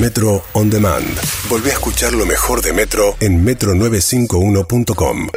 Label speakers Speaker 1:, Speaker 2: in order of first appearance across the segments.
Speaker 1: Metro On Demand. Volví a escuchar lo mejor de Metro en metro951.com.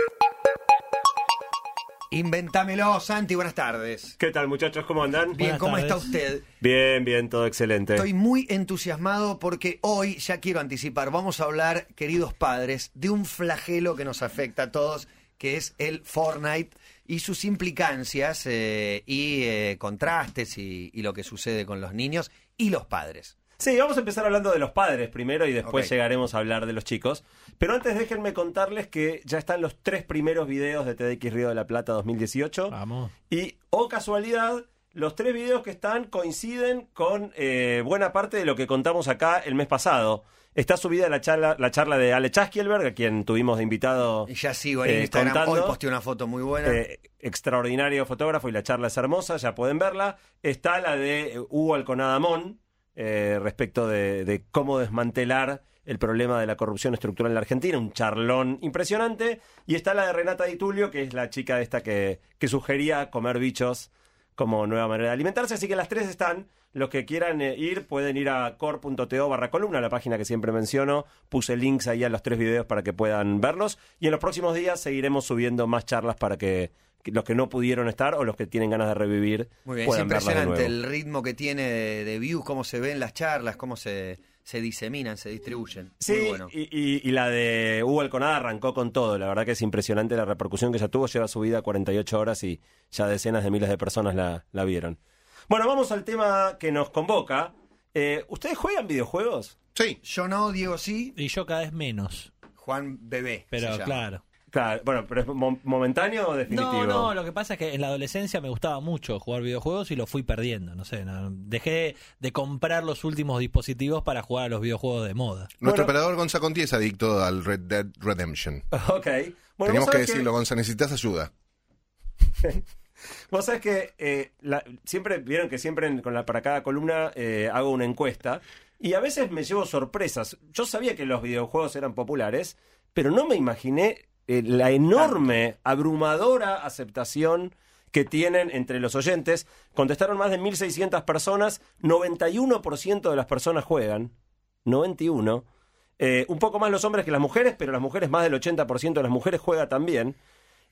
Speaker 2: Inventámelo, Santi, buenas tardes.
Speaker 3: ¿Qué tal muchachos? ¿Cómo andan?
Speaker 2: Bien,
Speaker 4: Buenas
Speaker 2: ¿cómo está usted?
Speaker 3: Bien, bien, todo excelente.
Speaker 2: Estoy muy entusiasmado porque hoy, ya quiero anticipar, vamos a hablar, queridos padres, de un flagelo que nos afecta a todos, que es el Fortnite y sus implicancias eh, y eh, contrastes y, y lo que sucede con los niños y los padres.
Speaker 3: Sí, vamos a empezar hablando de los padres primero y después llegaremos a hablar de los chicos. Pero antes déjenme contarles que ya están los tres primeros videos de TDX Río de la Plata 2018.
Speaker 4: Vamos.
Speaker 3: Y, oh casualidad, los tres videos que están coinciden con eh, buena parte de lo que contamos acá el mes pasado. Está subida la charla, la charla de Ale Chaskielberg, a quien tuvimos de invitado.
Speaker 2: Y ya sigo en
Speaker 3: eh,
Speaker 2: Instagram,
Speaker 3: contando.
Speaker 2: hoy posteé una foto muy buena.
Speaker 3: Eh, extraordinario fotógrafo y la charla es hermosa, ya pueden verla. Está la de eh, Hugo Alconadamón eh, respecto de, cómo desmantelar el problema de la corrupción estructural en la Argentina, un charlón impresionante. Y está la de Renata Di Tulio, que es la chica esta que, que sugería comer bichos como nueva manera de alimentarse. Así que las tres están. Los que quieran eh, ir pueden ir a core.to barra columna, la página que siempre menciono. Puse links ahí a los tres videos para que puedan verlos. Y en los próximos días seguiremos subiendo más charlas para que los que no pudieron estar o los que tienen ganas de revivir
Speaker 2: Muy bien, es impresionante el ritmo que tiene de, de views, cómo se ven las charlas, cómo se, se diseminan, se distribuyen.
Speaker 3: Sí,
Speaker 2: Muy bueno.
Speaker 3: y, y- y la de Hugo Alconada arrancó con todo. La verdad que es impresionante la repercusión que ya tuvo. Lleva su vida 48 horas y ya decenas de miles de personas la, la vieron. Bueno, vamos al tema que nos convoca. Eh, ¿Ustedes juegan videojuegos?
Speaker 5: Sí.
Speaker 2: Yo no, Diego sí,
Speaker 4: Y yo cada vez menos.
Speaker 2: Juan Bebé.
Speaker 4: Pero claro.
Speaker 3: Claro, bueno, pero es mo- momentáneo o definitivo.
Speaker 4: No, no, lo que pasa es que en la adolescencia me gustaba mucho jugar videojuegos y lo fui perdiendo. No sé, no- dejé de comprar los últimos dispositivos para jugar a los videojuegos de moda.
Speaker 5: Nuestro
Speaker 3: Bueno.
Speaker 5: operador Gonza Conti es adicto al Red Dead Redemption.
Speaker 3: Ok. Bueno, vos
Speaker 5: que
Speaker 3: sabés
Speaker 5: decirlo, Gonza, necesitas ayuda.
Speaker 3: Vos sabés que eh, la- siempre, vieron que siempre en- con la, para cada columna eh, hago una encuesta y a veces me llevo sorpresas. Yo sabía que los videojuegos eran populares, pero no me imaginé eh, la enorme, abrumadora aceptación que tienen entre los oyentes. Contestaron más de 1.600 personas, 91% de las personas juegan, 91%. Eh, un poco más los hombres que las mujeres, pero las mujeres más del 80% de las mujeres juega también.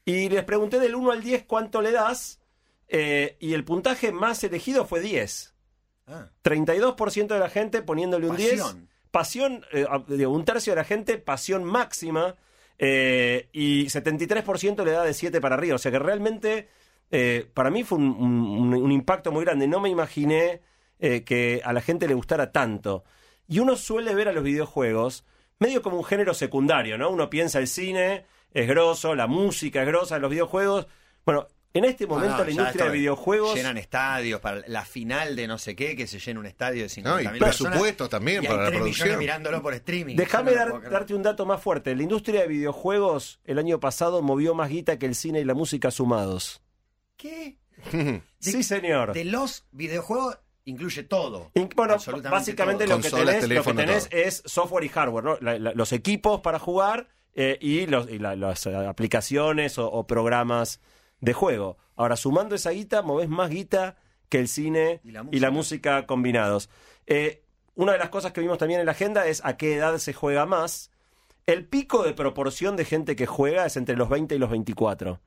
Speaker 3: Y les pregunté del 1 al 10 cuánto le das. eh, y el puntaje más elegido fue 10.
Speaker 2: Ah,
Speaker 3: 32% de la gente poniéndole un 10.
Speaker 2: Pasión.
Speaker 3: Pasión, eh, un tercio de la gente, pasión máxima. Eh, y 73% le da de 7 para arriba. O sea que realmente eh, para mí fue un, impacto muy grande. No me imaginé eh, que a la gente le gustara tanto. Y uno suele ver a los videojuegos medio como un género secundario, ¿no? Uno piensa el cine es grosso, la música es grosa, los videojuegos. Bueno, en este momento
Speaker 2: no, no,
Speaker 3: la industria de videojuegos
Speaker 2: Llenan estadios para la final de no sé qué, que se llena un estadio de 50.000
Speaker 5: No, y
Speaker 2: personas.
Speaker 5: presupuestos también
Speaker 2: y
Speaker 5: para
Speaker 2: hay
Speaker 5: la
Speaker 2: 3 millones
Speaker 5: producción.
Speaker 2: mirándolo por streaming.
Speaker 3: Déjame dar- darte un dato más fuerte. La industria de videojuegos el año pasado movió más guita que el cine y la música sumados.
Speaker 2: ¿Qué?
Speaker 3: sí, señor.
Speaker 2: De los videojuegos incluye todo.
Speaker 3: In- Bueno, básicamente
Speaker 2: todo.
Speaker 3: lo que, tenés, lo que
Speaker 5: teléfono,
Speaker 3: tenés
Speaker 5: todo.
Speaker 3: es software y hardware, ¿no? La- la- los equipos para jugar eh, y, los, y la- las eh, aplicaciones o, o programas de juego. Ahora, sumando esa guita, movés más guita que el cine
Speaker 2: Y la
Speaker 3: y
Speaker 2: música.
Speaker 3: la música combinados. Eh, una de las cosas que vimos también en la agenda es a qué edad se juega más. El pico de proporción de gente que juega es entre los 20 y los 24.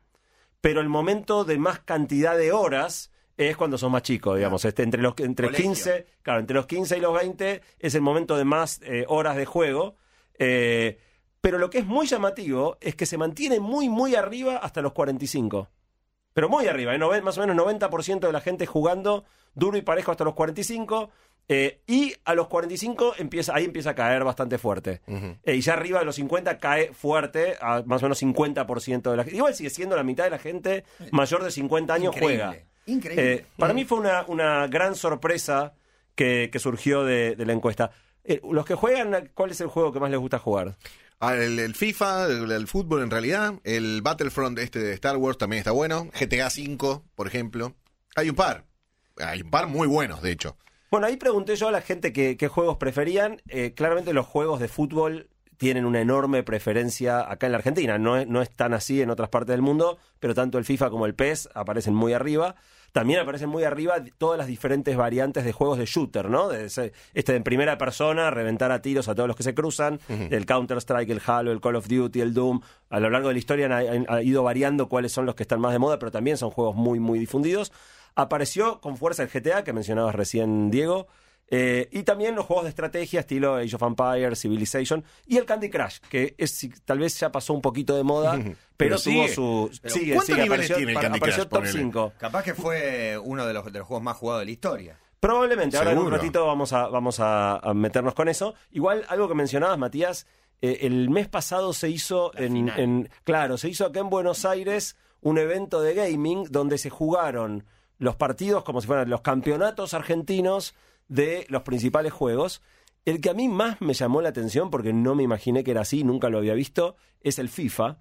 Speaker 3: Pero el momento de más cantidad de horas es cuando sos más chico, digamos. Este, entre los entre
Speaker 2: Colegio.
Speaker 3: 15, claro, entre los 15 y los 20 es el momento de más eh, horas de juego. Eh, pero lo que es muy llamativo es que se mantiene muy, muy arriba hasta los 45. Pero muy arriba, ¿eh? Más o menos 90% de la gente jugando duro y parejo hasta los 45. eh, y a los 45 empieza, ahí empieza a caer bastante fuerte. Eh, y ya arriba de los 50 cae fuerte, a más o menos 50% de la gente. Igual sigue siendo la mitad de la gente mayor de 50 años
Speaker 2: Increíble,
Speaker 3: juega.
Speaker 2: Increíble.
Speaker 3: Eh, para mí fue una, una gran sorpresa que, que surgió de, de la encuesta. Los que juegan, ¿cuál es el juego que más les gusta jugar?
Speaker 5: Ah, El, el FIFA, el, fútbol en realidad, el Battlefront este de Star Wars también está bueno, GTA V, por ejemplo. Hay un par, hay un par muy buenos, de hecho.
Speaker 3: Bueno, ahí pregunté yo a la gente qué, qué juegos preferían. Eh, claramente los juegos de fútbol tienen una enorme preferencia acá en la Argentina. No es, no es tan así en otras partes del mundo, pero tanto el FIFA como el PES aparecen muy arriba. También aparecen muy arriba todas las diferentes variantes de juegos de shooter, ¿no? Ese- este de en primera persona, reventar a tiros a todos los que se cruzan, el Counter-Strike, el Halo, el Call of Duty, el Doom. A lo largo de la historia han, han- ha ido variando cuáles son los que están más de moda, pero también son juegos muy, muy difundidos. Apareció con fuerza el GTA, que mencionabas recién, Diego. Eh, y también los juegos de estrategia estilo Age of Empires, Civilization y el Candy Crush, que es si- tal vez ya pasó un poquito de moda, pero,
Speaker 5: Pero
Speaker 3: tuvo
Speaker 5: sigue.
Speaker 3: su...
Speaker 2: Pero
Speaker 3: sigue,
Speaker 5: ¿cuántos
Speaker 3: sigue,
Speaker 5: niveles
Speaker 3: apareció,
Speaker 5: tiene el Candy Crush,
Speaker 3: top
Speaker 5: ponele?
Speaker 3: 5.
Speaker 2: Capaz que fue uno de los, de los juegos más jugados de la historia.
Speaker 3: Probablemente, ahora en un
Speaker 5: Seguro.
Speaker 3: ratito vamos a, vamos a, a meternos con eso. Igual, algo que mencionabas, Matías, eh, el mes pasado se hizo en, en- Claro, se hizo acá en Buenos Aires un evento de gaming donde se jugaron los partidos como si fueran los campeonatos argentinos de los principales juegos. El que a mí más me llamó la atención, porque no me imaginé que era así, nunca lo había visto, es el FIFA,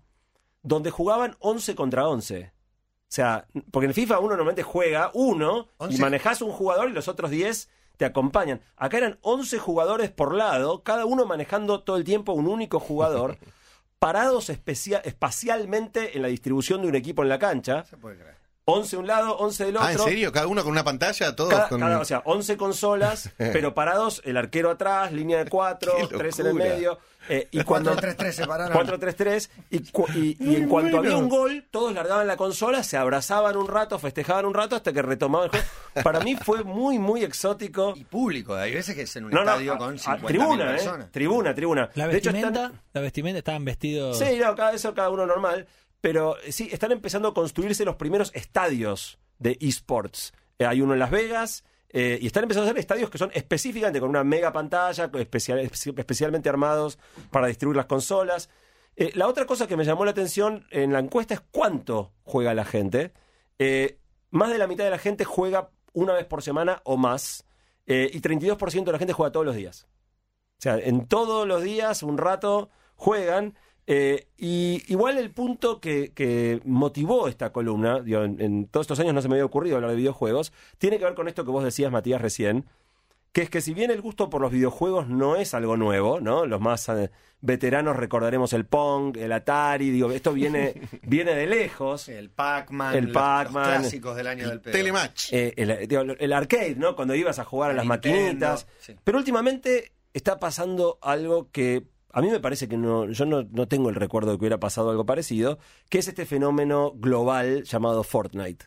Speaker 3: donde jugaban 11 contra 11. O sea, porque en FIFA uno normalmente juega uno y
Speaker 2: 11.
Speaker 3: manejas un jugador y los otros 10 te acompañan. Acá eran 11 jugadores por lado, cada uno manejando todo el tiempo un único jugador, parados espacialmente en la distribución de un equipo en la cancha.
Speaker 2: Se puede creer.
Speaker 3: 11 de un lado, 11 del otro.
Speaker 5: Ah, ¿en serio? ¿Cada uno con una pantalla? ¿Todos
Speaker 3: Cada-
Speaker 5: con...?
Speaker 3: cada- o sea, 11 consolas, pero parados, el arquero atrás, línea de 4,
Speaker 5: Qué
Speaker 3: 3 en el medio. eh, y cuando
Speaker 2: 4-3-3 se pararon.
Speaker 3: 4-3-3 y, cu- y- y en cuanto
Speaker 5: bueno.
Speaker 3: había un gol, todos largaban la consola, se abrazaban un rato, festejaban un rato hasta que retomaban el juego. Para mí fue muy, muy exótico.
Speaker 2: Y público, hay veces que es en un
Speaker 3: No, no,
Speaker 2: estadio
Speaker 3: a-
Speaker 2: con
Speaker 3: a-
Speaker 2: 50.000
Speaker 3: tribuna, ¿eh?
Speaker 2: personas.
Speaker 3: Tribuna, tribuna.
Speaker 4: La
Speaker 3: De hecho,
Speaker 4: vestimenta,
Speaker 3: están-
Speaker 4: la vestimenta estaban vestidos.
Speaker 3: Sí, no, cada, eso cada uno normal. Pero eh, sí, están empezando a construirse los primeros estadios de esports. Eh, hay uno en Las Vegas. eh, y están empezando a hacer estadios que son específicamente con una mega pantalla, especialmente armados para distribuir las consolas. La otra cosa que me llamó la atención en la encuesta es cuánto juega la gente. Más de la mitad de la gente juega una vez por semana o más. y 32% de la gente juega todos los días. O sea, en todos los días, un rato, juegan. Eh, y igual el punto que, que motivó esta columna, digo, en, en todos estos años no se me había ocurrido hablar de videojuegos, tiene que ver con esto que vos decías, Matías, recién, que es que si bien el gusto por los videojuegos no es algo nuevo, ¿no? Los más eh, veteranos recordaremos el Pong, el Atari, digo, esto viene, viene de lejos.
Speaker 2: El Pac-Man,
Speaker 3: El
Speaker 2: los-
Speaker 3: Pac-Man,
Speaker 2: los clásicos del año del pedo.
Speaker 5: Telematch.
Speaker 3: Eh, el, digo, el arcade, ¿no? Cuando ibas a jugar a
Speaker 2: La
Speaker 3: las
Speaker 2: Nintendo,
Speaker 3: maquinitas.
Speaker 2: sí.
Speaker 3: Pero últimamente está pasando algo que a mí me parece que no, yo no, no tengo el recuerdo de que hubiera pasado algo parecido, que es este fenómeno global llamado Fortnite.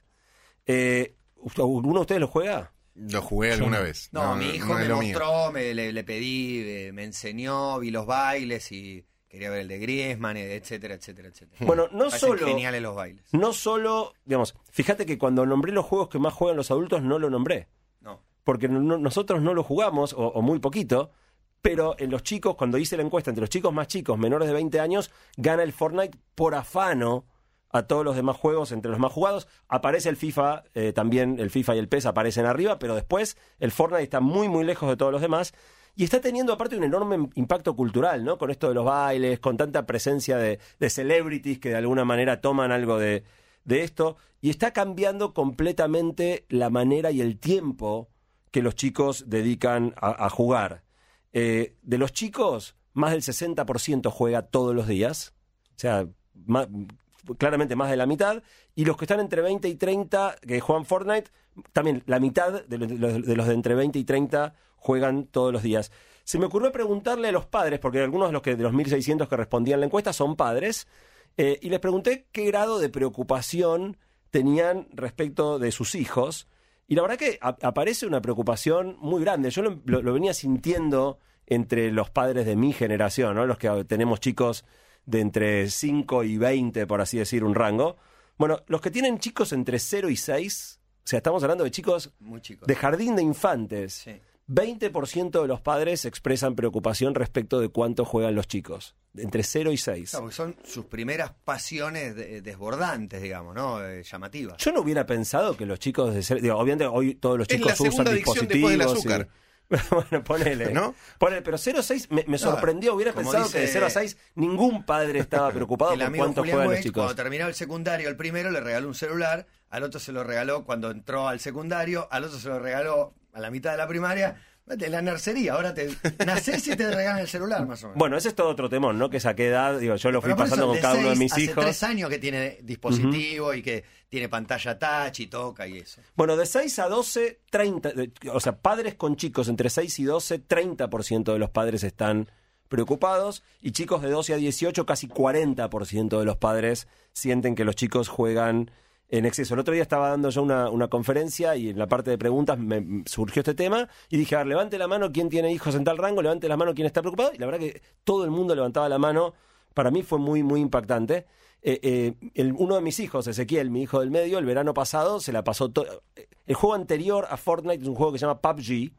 Speaker 3: Eh, ¿Uno de ustedes lo juega?
Speaker 5: Lo jugué alguna vez.
Speaker 2: No, mi hijo
Speaker 5: no
Speaker 2: me mostró, me, le, le pedí, eh, me enseñó, vi los bailes y quería ver el de Griezmann, etcétera, etcétera, etcétera.
Speaker 3: Bueno, no
Speaker 2: Parecen
Speaker 3: solo,
Speaker 2: geniales los bailes.
Speaker 3: no solo, digamos, fíjate que cuando nombré los juegos que más juegan los adultos no lo nombré.
Speaker 2: No.
Speaker 3: porque no- no- nosotros no lo jugamos, o, o muy poquito, pero en los chicos, cuando hice la encuesta entre los chicos más chicos, menores de 20 años, gana el Fortnite por afano a todos los demás juegos, entre los más jugados. Aparece el FIFA, eh, también el FIFA y el PES aparecen arriba, pero después el Fortnite está muy, muy lejos de todos los demás. Y está teniendo aparte un enorme impacto cultural, ¿no? Con esto de los bailes, con tanta presencia de, celebrities que de alguna manera toman algo de, esto. Y está cambiando completamente la manera y el tiempo que los chicos dedican a jugar. Eh, de los chicos, más del 60% juega todos los días. O sea, claramente más de la mitad. Y los que están entre 20 y 30 que juegan Fortnite, también la mitad de los de, los- de entre 20 y 30 juegan todos los días. Se me ocurrió preguntarle a los padres, porque algunos de los, que, de los 1.600 que respondían la encuesta son padres, eh, y les pregunté qué grado de preocupación tenían respecto de sus hijos. Y la verdad que aparece una preocupación muy grande. Yo lo venía sintiendo entre los padres de mi generación, ¿no? los que tenemos chicos de entre 5 y 20, por así decir, un rango. Bueno, los que tienen chicos entre 0 y 6, o sea, estamos hablando de chicos
Speaker 2: Muy chicos.
Speaker 3: de jardín de infantes.
Speaker 2: Sí.
Speaker 3: 20% de los padres expresan preocupación respecto de cuánto juegan los chicos, entre 0 y 6.
Speaker 2: Claro, porque son sus primeras pasiones de- desbordantes, digamos, ¿no? Eh, llamativas.
Speaker 3: Yo no hubiera pensado que los chicos de ser, digo, obviamente hoy todos los
Speaker 5: Es
Speaker 3: chicos
Speaker 5: la
Speaker 3: usan
Speaker 5: segunda adicción después del
Speaker 3: dispositivos. y- bueno, ponele.
Speaker 5: ¿No?
Speaker 3: Ponele, pero 0 a 6 me, me sorprendió. Hubiera pensado
Speaker 2: dice-
Speaker 3: que de 0 a 6 ningún padre estaba preocupado
Speaker 2: el
Speaker 3: por
Speaker 2: amigo
Speaker 3: cuánto
Speaker 2: Julián
Speaker 3: juegan los chicos.
Speaker 2: cuando terminó el secundario, el primero le regaló un celular, al otro se lo regaló cuando entró al secundario, al otro se lo regaló a la mitad de la primaria. De la nercería, ahora te nacés y te regalan el celular, más o menos.
Speaker 3: Bueno, ese es todo otro temón, ¿no? Que esa qué edad, digo, yo lo fui
Speaker 2: eso,
Speaker 3: pasando con cada uno de mis
Speaker 2: hace
Speaker 3: hijos.
Speaker 2: tres años que tiene dispositivo y que tiene pantalla touch y toca y eso.
Speaker 3: Bueno, de 6 a 12, 30, de- o sea, padres con chicos entre 6 y 12, 30% de los padres están preocupados y chicos de 12 a 18, casi 40% de los padres sienten que los chicos juegan en exceso. El otro día estaba dando yo una, una conferencia y en la parte de preguntas me surgió este tema y dije, a ver, levante la mano quien tiene hijos en tal rango, levante la mano quien está preocupado y la verdad que todo el mundo levantaba la mano. Para mí fue muy, muy impactante. Eh, eh, uno de mis hijos, Ezequiel, mi hijo del medio, el verano pasado se la pasó todo. El juego anterior a Fortnite es un juego que se llama PUBG.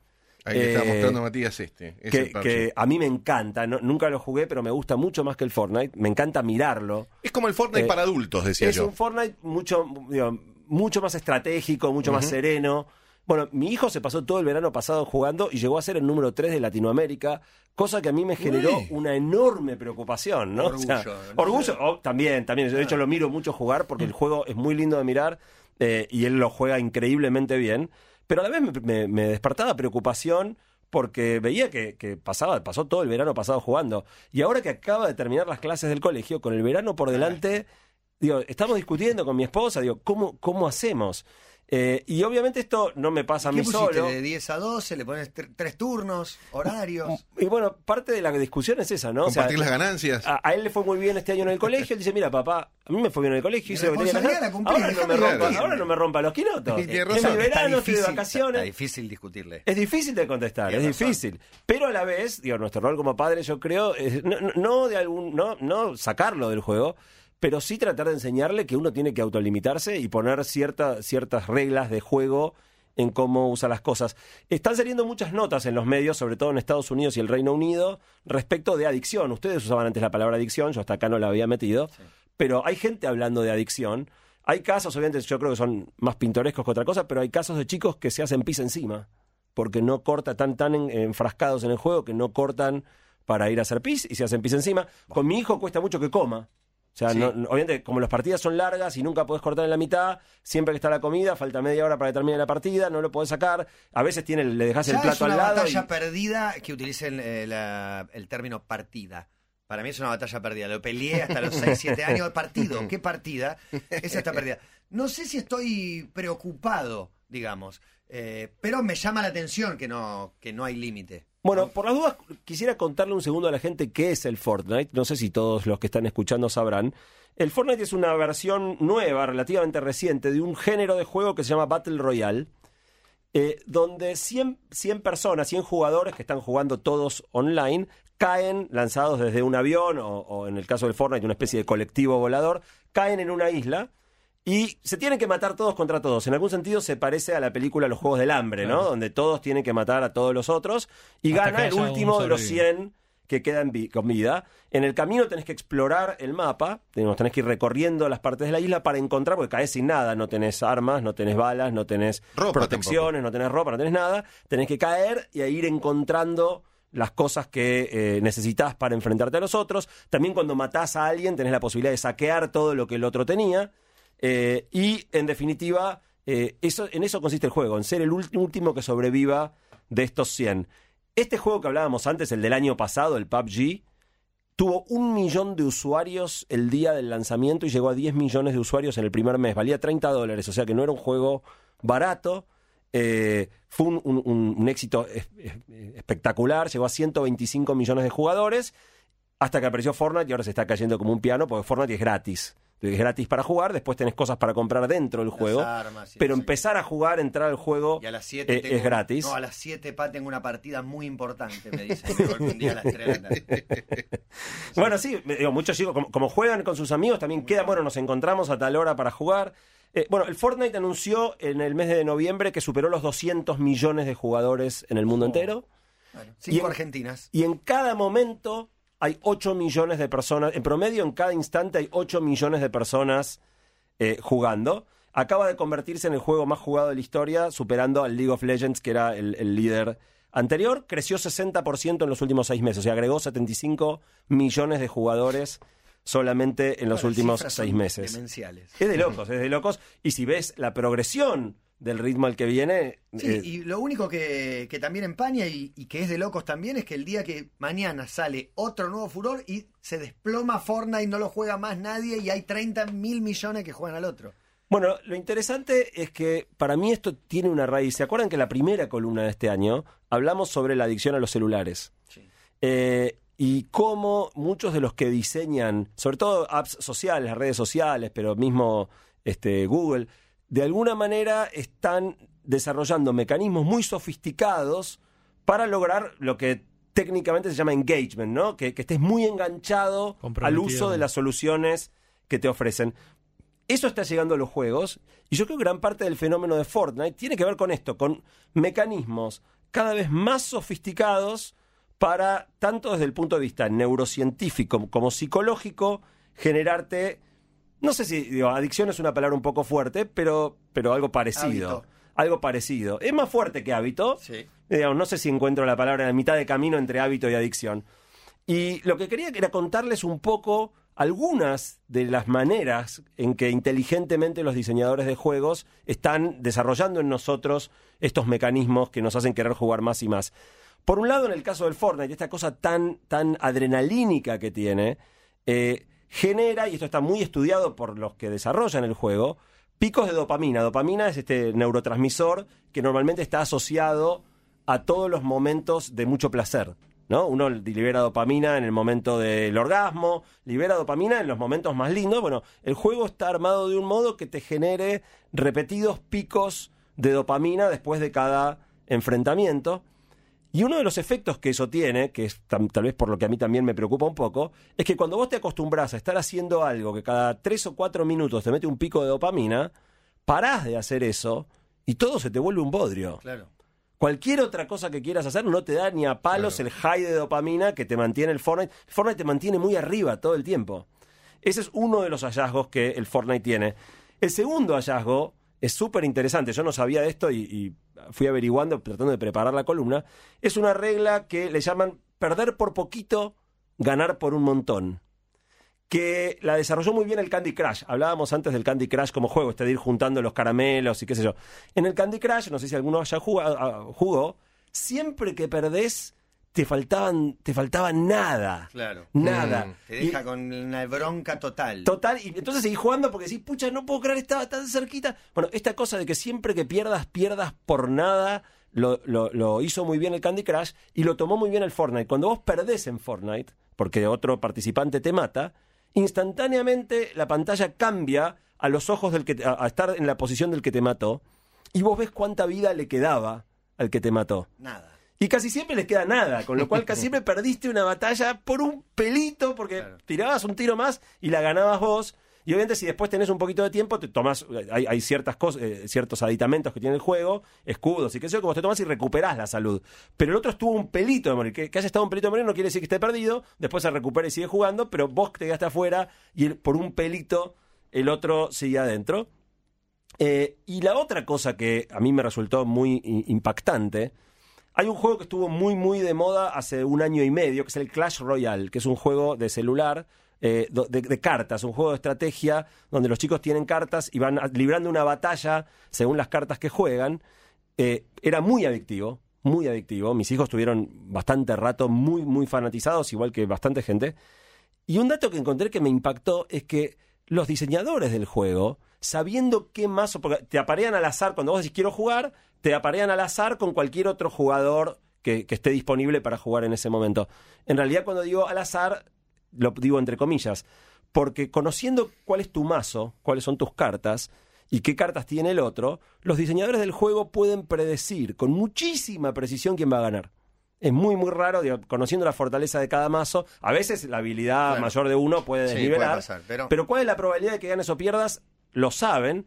Speaker 5: Ahí
Speaker 3: Eh,
Speaker 5: mostrando Matías este. es
Speaker 3: que, a mí me encanta, no- nunca lo jugué, pero me gusta mucho más que el Fortnite. Me encanta mirarlo.
Speaker 5: Es como el Fortnite
Speaker 3: eh,
Speaker 5: para adultos, decía
Speaker 3: Es
Speaker 5: yo.
Speaker 3: un Fortnite mucho, digo, mucho más estratégico, mucho más sereno. Bueno, mi hijo se pasó todo el verano pasado jugando y llegó a ser el número 3 de Latinoamérica, cosa que a mí me generó
Speaker 5: Uy.
Speaker 3: una enorme preocupación, ¿no?
Speaker 2: Orgullo,
Speaker 3: O sea,
Speaker 2: ¿no?
Speaker 3: orgullo, oh, también, también. Yo, de hecho, lo miro mucho jugar porque el juego es muy lindo de mirar eh, y él lo juega increíblemente bien. Pero a la vez me, me- me despertaba preocupación porque veía que, que pasaba, pasó todo el verano pasado jugando. Y ahora que acaba de terminar las clases del colegio, con el verano por delante, digo, estamos discutiendo con mi esposa, digo, ¿cómo, cómo hacemos? Eh, y obviamente esto no me pasa a
Speaker 2: ¿Qué
Speaker 3: mí solo.
Speaker 2: De 10 a 12, le pones tre- tres turnos, horarios.
Speaker 3: Y bueno, parte de la discusión es esa, ¿no? O sea,
Speaker 5: Compartir las ganancias.
Speaker 3: a, a él le fue muy bien este año en el colegio. Él dice, mira, papá, a mí me fue bien en el colegio. Hice lo que tenía que hacer. Ahora no, me rompa, ahora no me rompa los quinotos.
Speaker 5: Y tiene
Speaker 3: Es
Speaker 5: razón.
Speaker 3: mi verano, estoy de
Speaker 2: está
Speaker 3: vacaciones.
Speaker 2: difícil discutirle.
Speaker 3: Es difícil de contestar, es difícil. Pero a la vez, digo, nuestro rol como padre, yo creo, es no, no- no de algún, no, no sacarlo del juego, pero sí tratar de enseñarle que uno tiene que autolimitarse y poner cierta- ciertas reglas de juego en cómo usa las cosas. Están saliendo muchas notas en los medios, sobre todo en Estados Unidos y el Reino Unido, respecto de adicción. Ustedes usaban antes la palabra adicción, yo hasta acá no la había metido, pero hay gente hablando de adicción. Hay casos, obviamente, yo creo que son más pintorescos que otra cosa, pero hay casos de chicos que se hacen pis encima, porque no corta, tan tan en- enfrascados en el juego que no cortan para ir a hacer pis y se hacen pis encima. Con mi hijo cuesta mucho que coma. O sea,
Speaker 2: Sí.
Speaker 3: no- obviamente, como las partidas son largas y nunca podés cortar en la mitad, siempre que está la comida, falta media hora para que termine la partida, no lo podés sacar. A veces tiene, le dejas el plato
Speaker 2: es una
Speaker 3: al lado.
Speaker 2: batalla
Speaker 3: y-
Speaker 2: perdida que utilicen eh, la- el término partida. Para mí es una batalla perdida. Lo peleé hasta los 6, 7 años. Partido, ¿qué partida? Esa está perdida. No sé si estoy preocupado, digamos, eh, pero me llama la atención que no, que no hay límite.
Speaker 3: Bueno, por las dudas, quisiera contarle un segundo a la gente qué es el Fortnite. No sé si todos los que están escuchando sabrán. El Fortnite es una versión nueva, relativamente reciente, de un género de juego que se llama Battle Royale, eh, donde 100, 100 personas, 100 jugadores que están jugando todos online, caen lanzados desde un avión o, o en el caso del Fortnite una especie de colectivo volador, caen en una isla y se tienen que matar todos contra todos. En algún sentido se parece a la película Los Juegos del Hambre, ¿no? Donde todos tienen que matar a todos los otros y
Speaker 4: Hasta
Speaker 3: gana el último de los
Speaker 4: sobreviviente.
Speaker 3: 100 que quedan vi- con vida. En el camino tenés que explorar el mapa, tenés que ir recorriendo las partes de la isla para encontrar, porque caes sin nada, no tenés armas, no tenés balas, no tenés
Speaker 5: Ropa
Speaker 3: protecciones, no tenés ropa, no tenés nada. Tenés que caer y a ir encontrando las cosas que eh, necesitas para enfrentarte a los otros. También cuando matás a alguien tenés la posibilidad de saquear todo lo que el otro tenía. Eh, y en definitiva, eh, eso, en eso consiste el juego, en ser el último que sobreviva de estos 100. Este juego que hablábamos antes, el del año pasado, el PUBG, tuvo un millón de usuarios el día del lanzamiento y llegó a 10 millones de usuarios en el primer mes. Valía 30 dólares, o sea que no era un juego barato. Eh, fue un, éxito es- es- espectacular, llegó a 125 millones de jugadores, hasta que apareció Fortnite y ahora se está cayendo como un piano porque Fortnite es gratis. Es gratis para jugar, después tenés cosas para comprar dentro del juego.
Speaker 2: armas y
Speaker 3: pero empezar a jugar, entrar al juego
Speaker 2: Y a las 7
Speaker 3: eh, es gratis.
Speaker 2: No, a las 7, pa, tengo una partida muy importante, me dicen. Me un día a las 3 de la tarde.
Speaker 3: Bueno, sí, digo, muchos chicos, como, como juegan con sus amigos, también queda, bueno, nos encontramos a tal hora para jugar. Eh, bueno, el Fortnite anunció en el mes de noviembre que superó los 200 millones de jugadores en el mundo entero.
Speaker 2: Bueno,
Speaker 3: Y
Speaker 2: cinco
Speaker 3: en-
Speaker 2: argentinas.
Speaker 3: Y en cada momento hay 8 millones de personas, en promedio en cada instante hay 8 millones de personas eh, jugando. Acaba de convertirse en el juego más jugado de la historia, superando al League of Legends, que era el, el líder anterior. Creció 60% en los últimos seis meses, o sea, agregó 75 millones de jugadores solamente en los
Speaker 2: Bueno,
Speaker 3: últimos
Speaker 2: cifras
Speaker 3: seis
Speaker 2: son
Speaker 3: meses.
Speaker 2: Demenciales.
Speaker 3: Es de locos, es de locos. Y si ves la progresión del ritmo al que viene.
Speaker 2: Sí, y lo único que, que también empaña y, y que es de locos también es que el día que mañana sale otro nuevo furor y se desploma Fortnite, no lo juega más nadie y hay 30 mil millones que juegan al otro.
Speaker 3: Bueno, lo interesante es que para mí esto tiene una raíz. ¿Se acuerdan que la primera columna de este año hablamos sobre la adicción a los celulares? Eh, y cómo muchos de los que diseñan, sobre todo apps sociales, redes sociales, pero mismo este, Google, de alguna manera están desarrollando mecanismos muy sofisticados para lograr lo que técnicamente se llama engagement, ¿no? Que, que estés muy enganchado al uso de las soluciones que te ofrecen. Eso está llegando a los juegos y yo creo que gran parte del fenómeno de Fortnite tiene que ver con esto, con mecanismos cada vez más sofisticados para, tanto desde el punto de vista neurocientífico como psicológico, generarte, no sé si, digo, adicción es una palabra un poco fuerte, pero, pero algo parecido.
Speaker 2: Hábito.
Speaker 3: Algo parecido. Es más fuerte que hábito.
Speaker 2: Sí.
Speaker 3: Digamos, no sé si encuentro la palabra en la mitad de camino entre hábito y adicción. Y lo que quería era contarles un poco algunas de las maneras en que inteligentemente los diseñadores de juegos están desarrollando en nosotros estos mecanismos que nos hacen querer jugar más y más. Por un lado, en el caso del Fortnite, esta cosa tan, tan adrenalínica que tiene, eh, genera, y esto está muy estudiado por los que desarrollan el juego, picos de dopamina. Dopamina es este neurotransmisor que normalmente está asociado a todos los momentos de mucho placer. ¿no? Uno libera dopamina en el momento del orgasmo, libera dopamina en los momentos más lindos. Bueno, el juego está armado de un modo que te genere repetidos picos de dopamina después de cada enfrentamiento. Y uno de los efectos que eso tiene, que es tam- tal vez por lo que a mí también me preocupa un poco, es que cuando vos te acostumbras a estar haciendo algo que cada tres o cuatro minutos te mete un pico de dopamina, parás de hacer eso y todo se te vuelve un bodrio.
Speaker 2: Claro.
Speaker 3: Cualquier otra cosa que quieras hacer no te da ni a palos el high de dopamina que te mantiene el Fortnite. El Fortnite te mantiene muy arriba todo el tiempo. Ese es uno de los hallazgos que el Fortnite tiene. El segundo hallazgo es súper interesante. Yo no sabía de esto y, y fui averiguando, tratando de preparar la columna. Es una regla que le llaman perder por poquito, ganar por un montón que la desarrolló muy bien el Candy Crush. Hablábamos antes del Candy Crush como juego, este de ir juntando los caramelos y qué sé yo. En el Candy Crush, no sé si alguno haya jugado, ah, jugó, siempre que perdés te faltaban te faltaba nada.
Speaker 2: Claro.
Speaker 3: Nada.
Speaker 5: Mm.
Speaker 2: Te
Speaker 3: Y-
Speaker 2: deja con una bronca total.
Speaker 3: Total, y entonces seguís jugando porque decís, pucha, no puedo creer, estaba tan cerquita. Bueno, esta cosa de que siempre que pierdas, pierdas por nada, lo, lo- lo hizo muy bien el Candy Crush y lo tomó muy bien el Fortnite. Cuando vos perdés en Fortnite, porque otro participante te mata, instantáneamente la pantalla cambia a los ojos del que te- a, a estar en la posición del que te mató y vos ves cuánta vida le quedaba al que te mató.
Speaker 2: Nada.
Speaker 3: Y casi siempre les queda nada, con lo cual casi siempre perdiste una batalla por un pelito, porque
Speaker 2: Claro.
Speaker 3: tirabas un tiro más y la ganabas vos. Y obviamente si después tenés un poquito de tiempo, te tomás, hay, hay ciertas cosas, eh, ciertos aditamentos que tiene el juego, escudos y qué sé yo, que vos te tomás y recuperás la salud. Pero el otro estuvo un pelito de morir. Que, que haya estado un pelito de morir no quiere decir que esté perdido, después se recupera y sigue jugando, pero vos te quedaste afuera y el- por un pelito el otro sigue adentro. Eh, y la otra cosa que a mí me resultó muy impactante, hay un juego que estuvo muy, muy de moda hace un año y medio, que es el Clash Royale, que es un juego de celular, eh, de, cartas, un juego de estrategia donde los chicos tienen cartas y van librando una batalla según las cartas que juegan. Eh, era muy adictivo, muy adictivo. Mis hijos estuvieron bastante rato muy, muy fanatizados, igual que bastante gente. Y un dato que encontré que me impactó es que los diseñadores del juego, sabiendo qué más, porque te aparean al azar, cuando vos decís quiero jugar, te aparean al azar con cualquier otro jugador que, que esté disponible para jugar en ese momento. En realidad, cuando digo al azar, lo digo entre comillas, porque conociendo cuál es tu mazo, cuáles son tus cartas y qué cartas tiene el otro, los diseñadores del juego pueden predecir con muchísima precisión quién va a ganar. Es muy, muy raro, digo, conociendo la fortaleza de cada mazo. A veces la habilidad mayor de uno puede
Speaker 2: Sí,
Speaker 3: desnivelar.
Speaker 2: puede pasar, pero-
Speaker 3: pero cuál es la probabilidad de que ganes o pierdas, lo saben.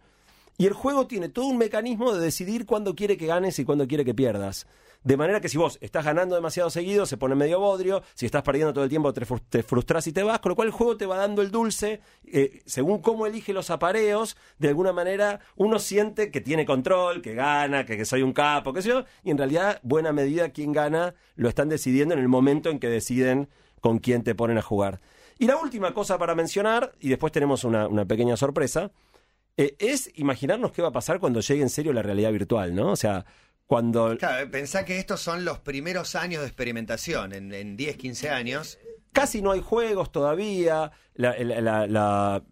Speaker 3: Y el juego tiene todo un mecanismo de decidir cuándo quiere que ganes y cuándo quiere que pierdas. De manera que si vos estás ganando demasiado seguido, se pone medio bodrio. Si estás perdiendo todo el tiempo, te, frus- te frustras y te vas. Con lo cual el juego te va dando el dulce. eh, según cómo elige los apareos, de alguna manera uno siente que tiene control, que gana, que, soy un capo, qué sé yo. Y en realidad, buena medida, quien gana lo están decidiendo en el momento en que deciden con quién te ponen a jugar. Y la última cosa para mencionar, y después tenemos una pequeña sorpresa, eh, es imaginarnos qué va a pasar cuando llegue en serio la realidad virtual, ¿no? O sea, cuando
Speaker 2: Claro, pensá que estos son los primeros años de experimentación, en, en 10, 15 años.
Speaker 3: casi no hay juegos todavía, la- la- la- la-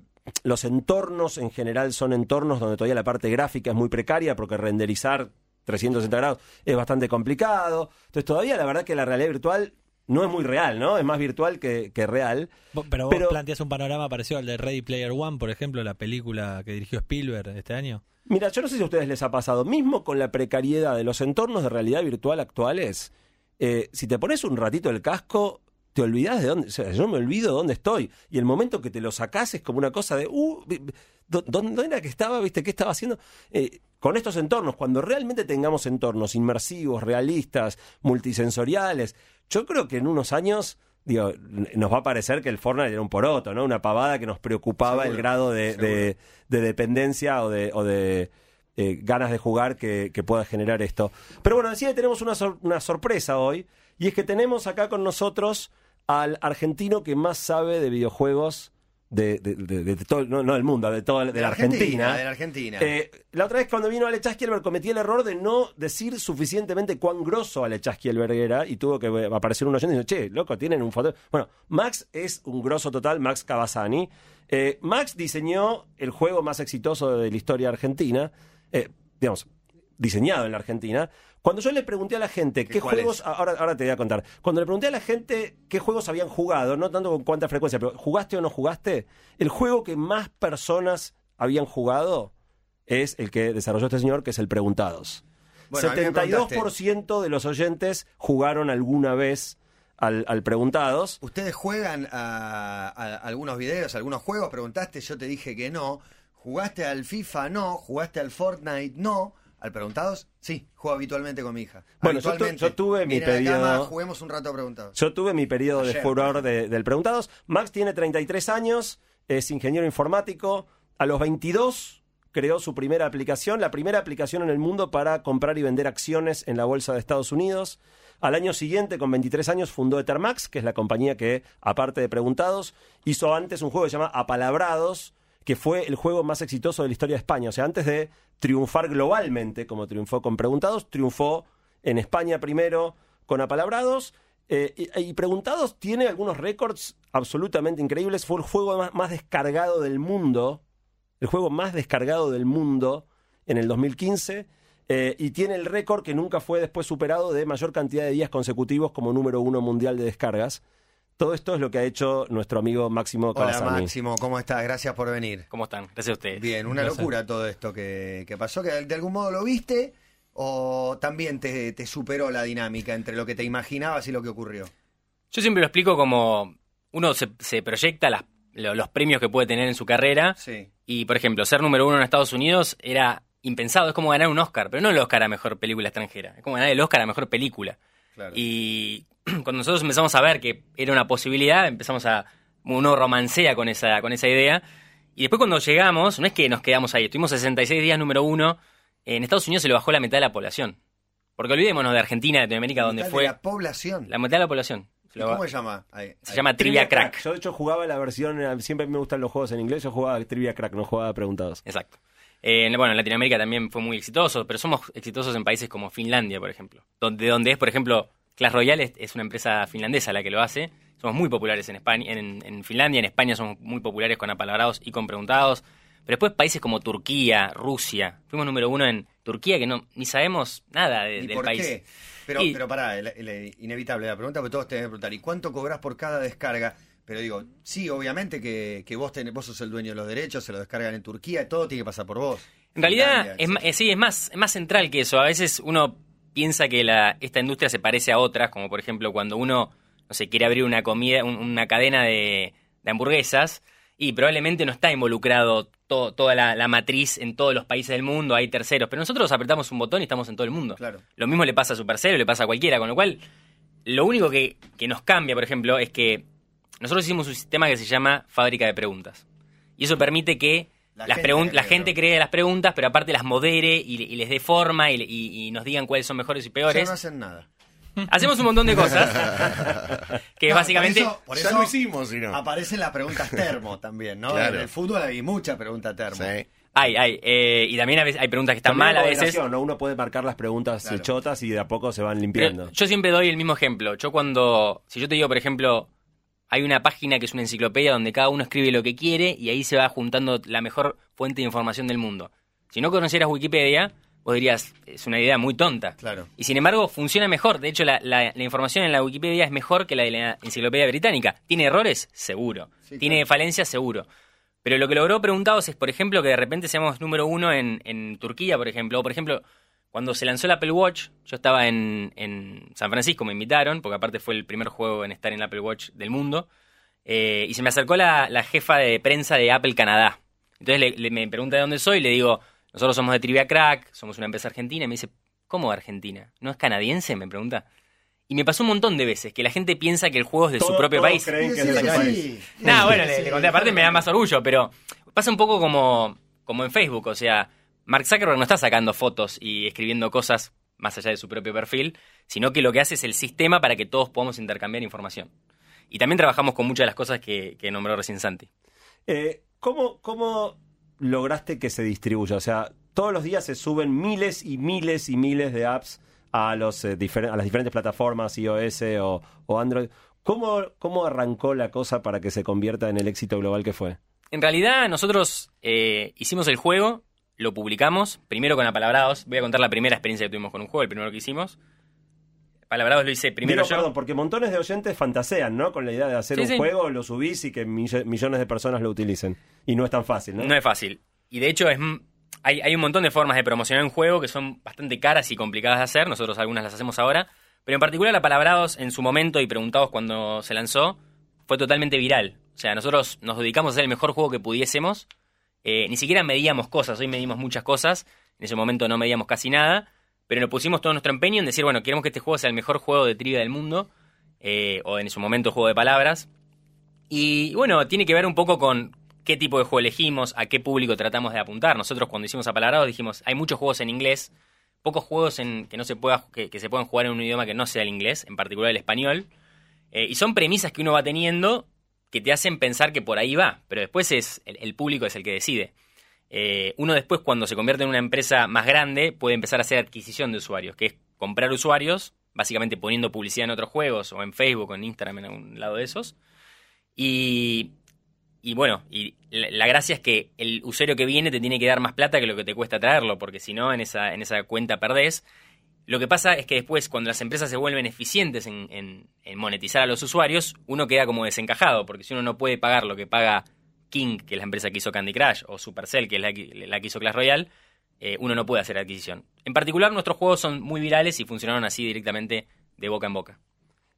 Speaker 3: los entornos en general son entornos donde todavía la parte gráfica es muy precaria porque renderizar 360 grados es bastante complicado. Entonces todavía la verdad que la realidad virtual no es muy real, ¿no? Es más virtual que, que real.
Speaker 4: Pero vos
Speaker 3: Pero-
Speaker 4: planteas un panorama parecido al de Ready Player One, por ejemplo, la película que dirigió Spielberg este año.
Speaker 3: Mira, yo no sé si a ustedes les ha pasado, mismo con la precariedad de los entornos de realidad virtual actuales, eh, si te pones un ratito el casco, te olvidas de dónde, o sea, yo me olvido de dónde estoy. Y el momento que te lo sacás es como una cosa de, uh, vi- vi- ¿dó- ¿dónde era que estaba? ¿Viste qué estaba haciendo? Eh, con estos entornos, cuando realmente tengamos entornos inmersivos, realistas, multisensoriales, yo creo que en unos años... Digo, nos va a parecer que el Fortnite era un poroto, ¿no? Una pavada que nos preocupaba el grado de, de- de dependencia o de, o de eh, ganas de jugar que, que pueda generar esto. Pero bueno, decía que tenemos una, sor- una sorpresa hoy, y es que tenemos acá con nosotros al argentino que más sabe de videojuegos de, de- de- de todo, no, no del mundo, de toda de, la Argentina.
Speaker 2: De la Argentina.
Speaker 3: Eh, la otra vez cuando vino Ale Chasquielberg cometí el error de no decir suficientemente cuán grosso Ale Chasquielberg era y tuvo que aparecer un oyente y decir, che, loco, tienen un foto. Bueno, Max es un grosso total, Max Cavazani. Eh, Max diseñó el juego más exitoso de la historia argentina, eh, digamos, diseñado en la Argentina. Cuando yo le pregunté a la gente
Speaker 2: ¿Qué
Speaker 3: juegos, ahora, ahora te voy a contar, cuando le pregunté a la gente qué juegos habían jugado, no tanto con cuánta frecuencia, pero jugaste o no jugaste, el juego que más personas habían jugado es el que desarrolló este señor, que es el Preguntados.
Speaker 2: Bueno, a mí me preguntaste.
Speaker 3: 72% de los oyentes jugaron alguna vez al, al Preguntados.
Speaker 2: ¿Ustedes juegan a, a algunos videos, algunos juegos? Preguntaste, yo te dije que no. ¿Jugaste al FIFA? No. ¿Jugaste al Fortnite? No. ¿Al Preguntados? Sí, juego habitualmente con mi hija.
Speaker 3: Bueno, yo tu-
Speaker 2: Habitualmente.
Speaker 3: yo tuve mi
Speaker 2: la cama,
Speaker 3: periodo-
Speaker 2: juguemos un rato a Preguntados.
Speaker 3: Yo tuve mi periodo de furor de- del Preguntados. Max tiene 33 años, es ingeniero informático. A los 22 creó su primera aplicación, la primera aplicación en el mundo para comprar y vender acciones en la bolsa de Estados Unidos. Al año siguiente, con 23 años, fundó Ethermax, que es la compañía que, aparte de Preguntados, hizo antes un juego que se llama Apalabrados, que fue el juego más exitoso de la historia de España. O sea, antes de triunfar globalmente, como triunfó con Preguntados, triunfó en España primero con Apalabrados. eh, y, Preguntados tiene algunos récords absolutamente increíbles. Fue el juego más, más descargado del mundo. El juego más descargado del mundo en el 2015. eh, y tiene el récord que nunca fue después superado de mayor cantidad de días consecutivos como número uno mundial de descargas. Todo esto es lo que ha hecho nuestro amigo Máximo
Speaker 2: Hola
Speaker 3: Cavazani.
Speaker 2: Máximo, ¿cómo estás? Gracias por venir.
Speaker 6: ¿Cómo están? Gracias a ustedes.
Speaker 2: Bien, una
Speaker 4: Gracias.
Speaker 2: locura todo esto que, que pasó, que de algún modo lo viste o también te, te superó la dinámica entre lo que te imaginabas y lo que ocurrió.
Speaker 6: Yo siempre lo explico como uno se, se proyecta las- lo- los premios que puede tener en su carrera
Speaker 2: Sí.
Speaker 6: y, por ejemplo, ser número uno en Estados Unidos era impensado, es como ganar un Oscar, pero no el Oscar a Mejor Película Extranjera, es como ganar el Oscar a Mejor Película.
Speaker 2: Claro.
Speaker 6: Y cuando nosotros empezamos a ver que era una posibilidad, empezamos a. Uno romancea con esa, con esa idea. Y después cuando llegamos, no es que nos quedamos ahí, estuvimos 66 días número uno. En Estados Unidos se le bajó la mitad de la población. Porque olvidémonos de Argentina, de Latinoamérica, donde fue
Speaker 2: la población.
Speaker 6: la mitad de la población. Se
Speaker 2: ¿Y
Speaker 6: lo-
Speaker 2: ¿Cómo se llama? Ahí,
Speaker 6: se
Speaker 2: ahí.
Speaker 6: llama Trivia Crack.
Speaker 3: Yo de hecho jugaba la versión, eh, siempre me gustan los juegos en inglés, yo jugaba Trivia Crack, no jugaba Preguntados.
Speaker 6: Exacto. Eh, en- bueno, en Latinoamérica también fue muy exitoso, pero somos exitosos en países como Finlandia, por ejemplo. Donde, donde es, por ejemplo, Clash Royale es, una empresa finlandesa la que lo hace. Somos muy populares en España, en, en Finlandia, en España somos muy populares con apalabrados y con preguntados. Pero después países como Turquía, Rusia. Fuimos número uno en Turquía, que no ni sabemos nada de-
Speaker 2: ¿Y
Speaker 6: del
Speaker 2: por
Speaker 6: país.
Speaker 2: qué? Pero,
Speaker 6: Y-
Speaker 2: pero pará, el- el- inevitable la pregunta, porque todos te deben preguntar, ¿y cuánto cobras por cada descarga? Pero digo, sí, obviamente que, que vos, tenés, vos sos el dueño de los derechos, se lo descargan en Turquía, todo tiene que pasar por vos.
Speaker 6: En realidad, es, eh, sí, es más, es más central que eso. A veces uno piensa que la, esta industria se parece a otras, como por ejemplo cuando uno, no sé, quiere abrir una comida, un- una cadena de, de hamburguesas, y probablemente no está involucrado to- toda la, la matriz en todos los países del mundo, hay terceros, pero nosotros apretamos un botón y estamos en todo el mundo.
Speaker 2: Claro.
Speaker 6: Lo mismo le pasa a Supercell, le pasa a cualquiera, con lo cual, lo único que, que nos cambia, por ejemplo, es que nosotros hicimos un sistema que se llama fábrica de preguntas. Y eso permite que
Speaker 2: La
Speaker 6: las
Speaker 2: gente
Speaker 6: la gente cree las preguntas, pero aparte las modere y, y les dé forma y, le- y- y nos digan cuáles son mejores y
Speaker 2: Ya
Speaker 6: peores.
Speaker 2: no hacen nada.
Speaker 6: Hacemos un montón de cosas. que
Speaker 2: No,
Speaker 6: básicamente...
Speaker 2: Por eso, por
Speaker 5: ya
Speaker 2: eso
Speaker 5: lo hicimos, si no.
Speaker 2: aparecen las preguntas termo también, ¿no?
Speaker 5: Claro.
Speaker 2: En el fútbol hay mucha pregunta termo.
Speaker 5: Sí.
Speaker 6: Hay, hay. eh, y también a veces hay preguntas que están
Speaker 3: También
Speaker 6: mal a veces.
Speaker 3: ¿no? Uno puede marcar las preguntas
Speaker 2: Claro.
Speaker 3: chotas y de a poco se van
Speaker 6: Pero
Speaker 3: limpiando.
Speaker 6: yo siempre doy el mismo ejemplo. Yo cuando, si yo te digo, por ejemplo, hay una página que es una enciclopedia donde cada uno escribe lo que quiere y ahí se va juntando la mejor fuente de información del mundo. Si no conocieras Wikipedia, vos dirías, es una idea muy tonta.
Speaker 2: Claro.
Speaker 6: Y sin embargo, funciona mejor. De hecho, la, la- la información en la Wikipedia es mejor que la de la enciclopedia británica. ¿Tiene errores? Seguro.
Speaker 2: Sí,
Speaker 6: ¿Tiene
Speaker 2: claro.
Speaker 6: falencias? Seguro. Pero lo que logró preguntados es, por ejemplo, que de repente seamos número uno en, en Turquía, por ejemplo. O, por ejemplo, cuando se lanzó el Apple Watch, yo estaba en, en San Francisco, me invitaron, porque aparte fue el primer juego en estar en el Apple Watch del mundo. eh, y se me acercó la, la jefa de prensa de Apple Canadá. Entonces le- le- me pregunta de dónde soy y le digo, nosotros somos de Trivia Crack, somos una empresa argentina. Y me dice, ¿cómo Argentina? ¿No es canadiense? Me pregunta. Y me pasó un montón de veces que la gente piensa que el juego es de su propio
Speaker 3: todos
Speaker 6: país.
Speaker 3: creen que es
Speaker 2: Sí,
Speaker 3: de
Speaker 2: sí,
Speaker 3: su
Speaker 2: sí.
Speaker 3: país.
Speaker 6: No, bueno,
Speaker 2: Sí,
Speaker 6: le,
Speaker 2: sí,
Speaker 6: le conté, aparte me da más orgullo, pero pasa un poco como, como en Facebook, o sea, Mark Zuckerberg no está sacando fotos y escribiendo cosas más allá de su propio perfil, sino que lo que hace es el sistema para que todos podamos intercambiar información. Y también trabajamos con muchas de las cosas que, que nombró recién Santi.
Speaker 3: Eh, ¿cómo, ¿Cómo lograste que se distribuya? O sea, todos los días se suben miles y miles y miles de apps a, los, eh, a las diferentes plataformas, iOS o, o Android. ¿Cómo, ¿Cómo arrancó la cosa para que se convierta en el éxito global que fue?
Speaker 6: En realidad, nosotros eh, hicimos el juego, lo publicamos, primero con Apalabrados. Voy a contar la primera experiencia que tuvimos con un juego, el primero que hicimos. Apalabrados lo hice primero
Speaker 3: Digo,
Speaker 6: yo.
Speaker 3: perdón, porque montones de oyentes fantasean, ¿no? Con la idea de hacer
Speaker 6: Sí,
Speaker 3: un
Speaker 6: sí.
Speaker 3: juego, lo subís y que mill- millones de personas lo utilicen. Y no es tan fácil, ¿no?
Speaker 6: No es fácil. Y de hecho es hay, hay un montón de formas de promocionar un juego que son bastante caras y complicadas de hacer. Nosotros algunas las hacemos ahora. Pero en particular la Palabrados en su momento y preguntados cuando se lanzó fue totalmente viral. O sea, nosotros nos dedicamos a hacer el mejor juego que pudiésemos. Eh, ni siquiera medíamos cosas. Hoy medimos muchas cosas. En ese momento no medíamos casi nada. Pero nos pusimos todo nuestro empeño en decir, bueno, queremos que este juego sea el mejor juego de trivia del mundo. eh, o en su momento juego de palabras. Y bueno, tiene que ver un poco con qué tipo de juego elegimos, a qué público tratamos de apuntar. Nosotros cuando hicimos Apalabrados dijimos, hay muchos juegos en inglés, pocos juegos en, que, no se pueda, que, se puedan jugar en un idioma que no sea el inglés, en particular el español. Eh, y son premisas que uno va teniendo que te hacen pensar que por ahí va, pero después es el, público es el que decide. Eh, uno después cuando se convierte en una empresa más grande puede empezar a hacer adquisición de usuarios, que es comprar usuarios, básicamente poniendo publicidad en otros juegos o en Facebook o en Instagram en algún lado de esos. Y, y bueno, y la, la gracia es que el usuario que viene te tiene que dar más plata que lo que te cuesta traerlo, porque si no, en esa, en esa cuenta perdés. Lo que pasa es que después, cuando las empresas se vuelven eficientes en, monetizar a los usuarios, uno queda como desencajado, porque si uno no puede pagar lo que paga King, que es la empresa que hizo Candy Crush, o Supercell, que es la que, hizo Clash Royale, eh, uno no puede hacer adquisición. En particular, nuestros juegos son muy virales y funcionaron así directamente de boca en boca.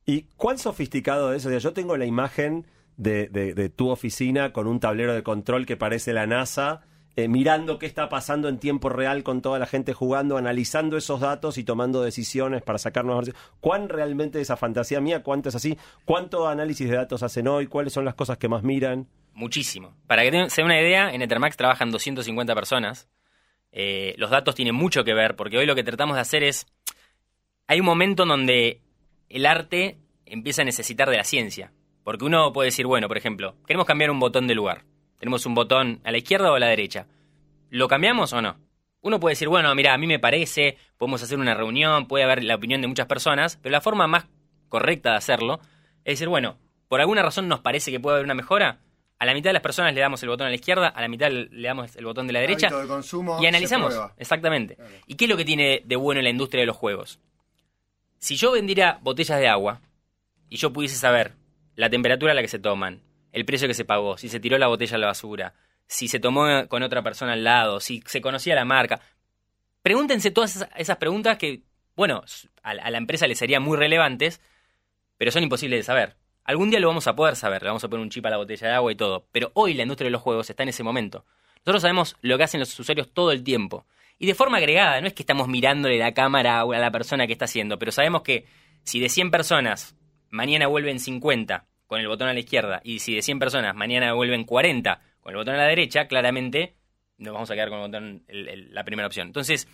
Speaker 3: ¿Y cuán sofisticado es? O yo tengo la imagen de tu oficina con un tablero de control que parece la NASA, eh, mirando qué está pasando en tiempo real con toda la gente jugando, analizando esos datos y tomando decisiones para sacar nuevas versiones. ¿Cuán realmente esa fantasía mía? ¿Cuánto es así? ¿Cuánto análisis de datos hacen hoy? ¿Cuáles son las cosas que más miran?
Speaker 6: Muchísimo. Para que se den una idea, en Ethermax trabajan 250 personas. Eh, los datos tienen mucho que ver, porque hoy lo que tratamos de hacer es... Hay un momento en donde el arte empieza a necesitar de la ciencia. Porque uno puede decir, bueno, por ejemplo, queremos cambiar un botón de lugar. Tenemos un botón a la izquierda o a la derecha. ¿Lo cambiamos o no? Uno puede decir, bueno, mira, a mí me parece, podemos hacer una reunión, puede haber la opinión de muchas personas, pero la forma más correcta de hacerlo es decir, bueno, por alguna razón nos parece que puede haber una mejora, a la mitad de las personas le damos el botón a la izquierda, a la mitad le damos el botón de la derecha
Speaker 2: Hábito de consumo
Speaker 6: y analizamos. Exactamente. ¿Y qué es lo que tiene de bueno la industria de los juegos? Si yo vendiera botellas de agua y yo pudiese saber la temperatura a la que se toman, el precio que se pagó, si se tiró la botella a la basura, si se tomó con otra persona al lado, si se conocía la marca, pregúntense todas esas, preguntas que, bueno, a la empresa le serían muy relevantes, pero son imposibles de saber. Algún día lo vamos a poder saber, le vamos a poner un chip a la botella de agua y todo, pero hoy la industria de los juegos está en ese momento. Nosotros sabemos lo que hacen los usuarios todo el tiempo. Y de forma agregada, no es que estamos mirándole la cámara a la persona que está haciendo, pero sabemos que si de 100 personas mañana vuelven 50 con el botón a la izquierda y si de 100 personas mañana vuelven 40 con el botón a la derecha, claramente nos vamos a quedar con el botón, la primera opción. Entonces,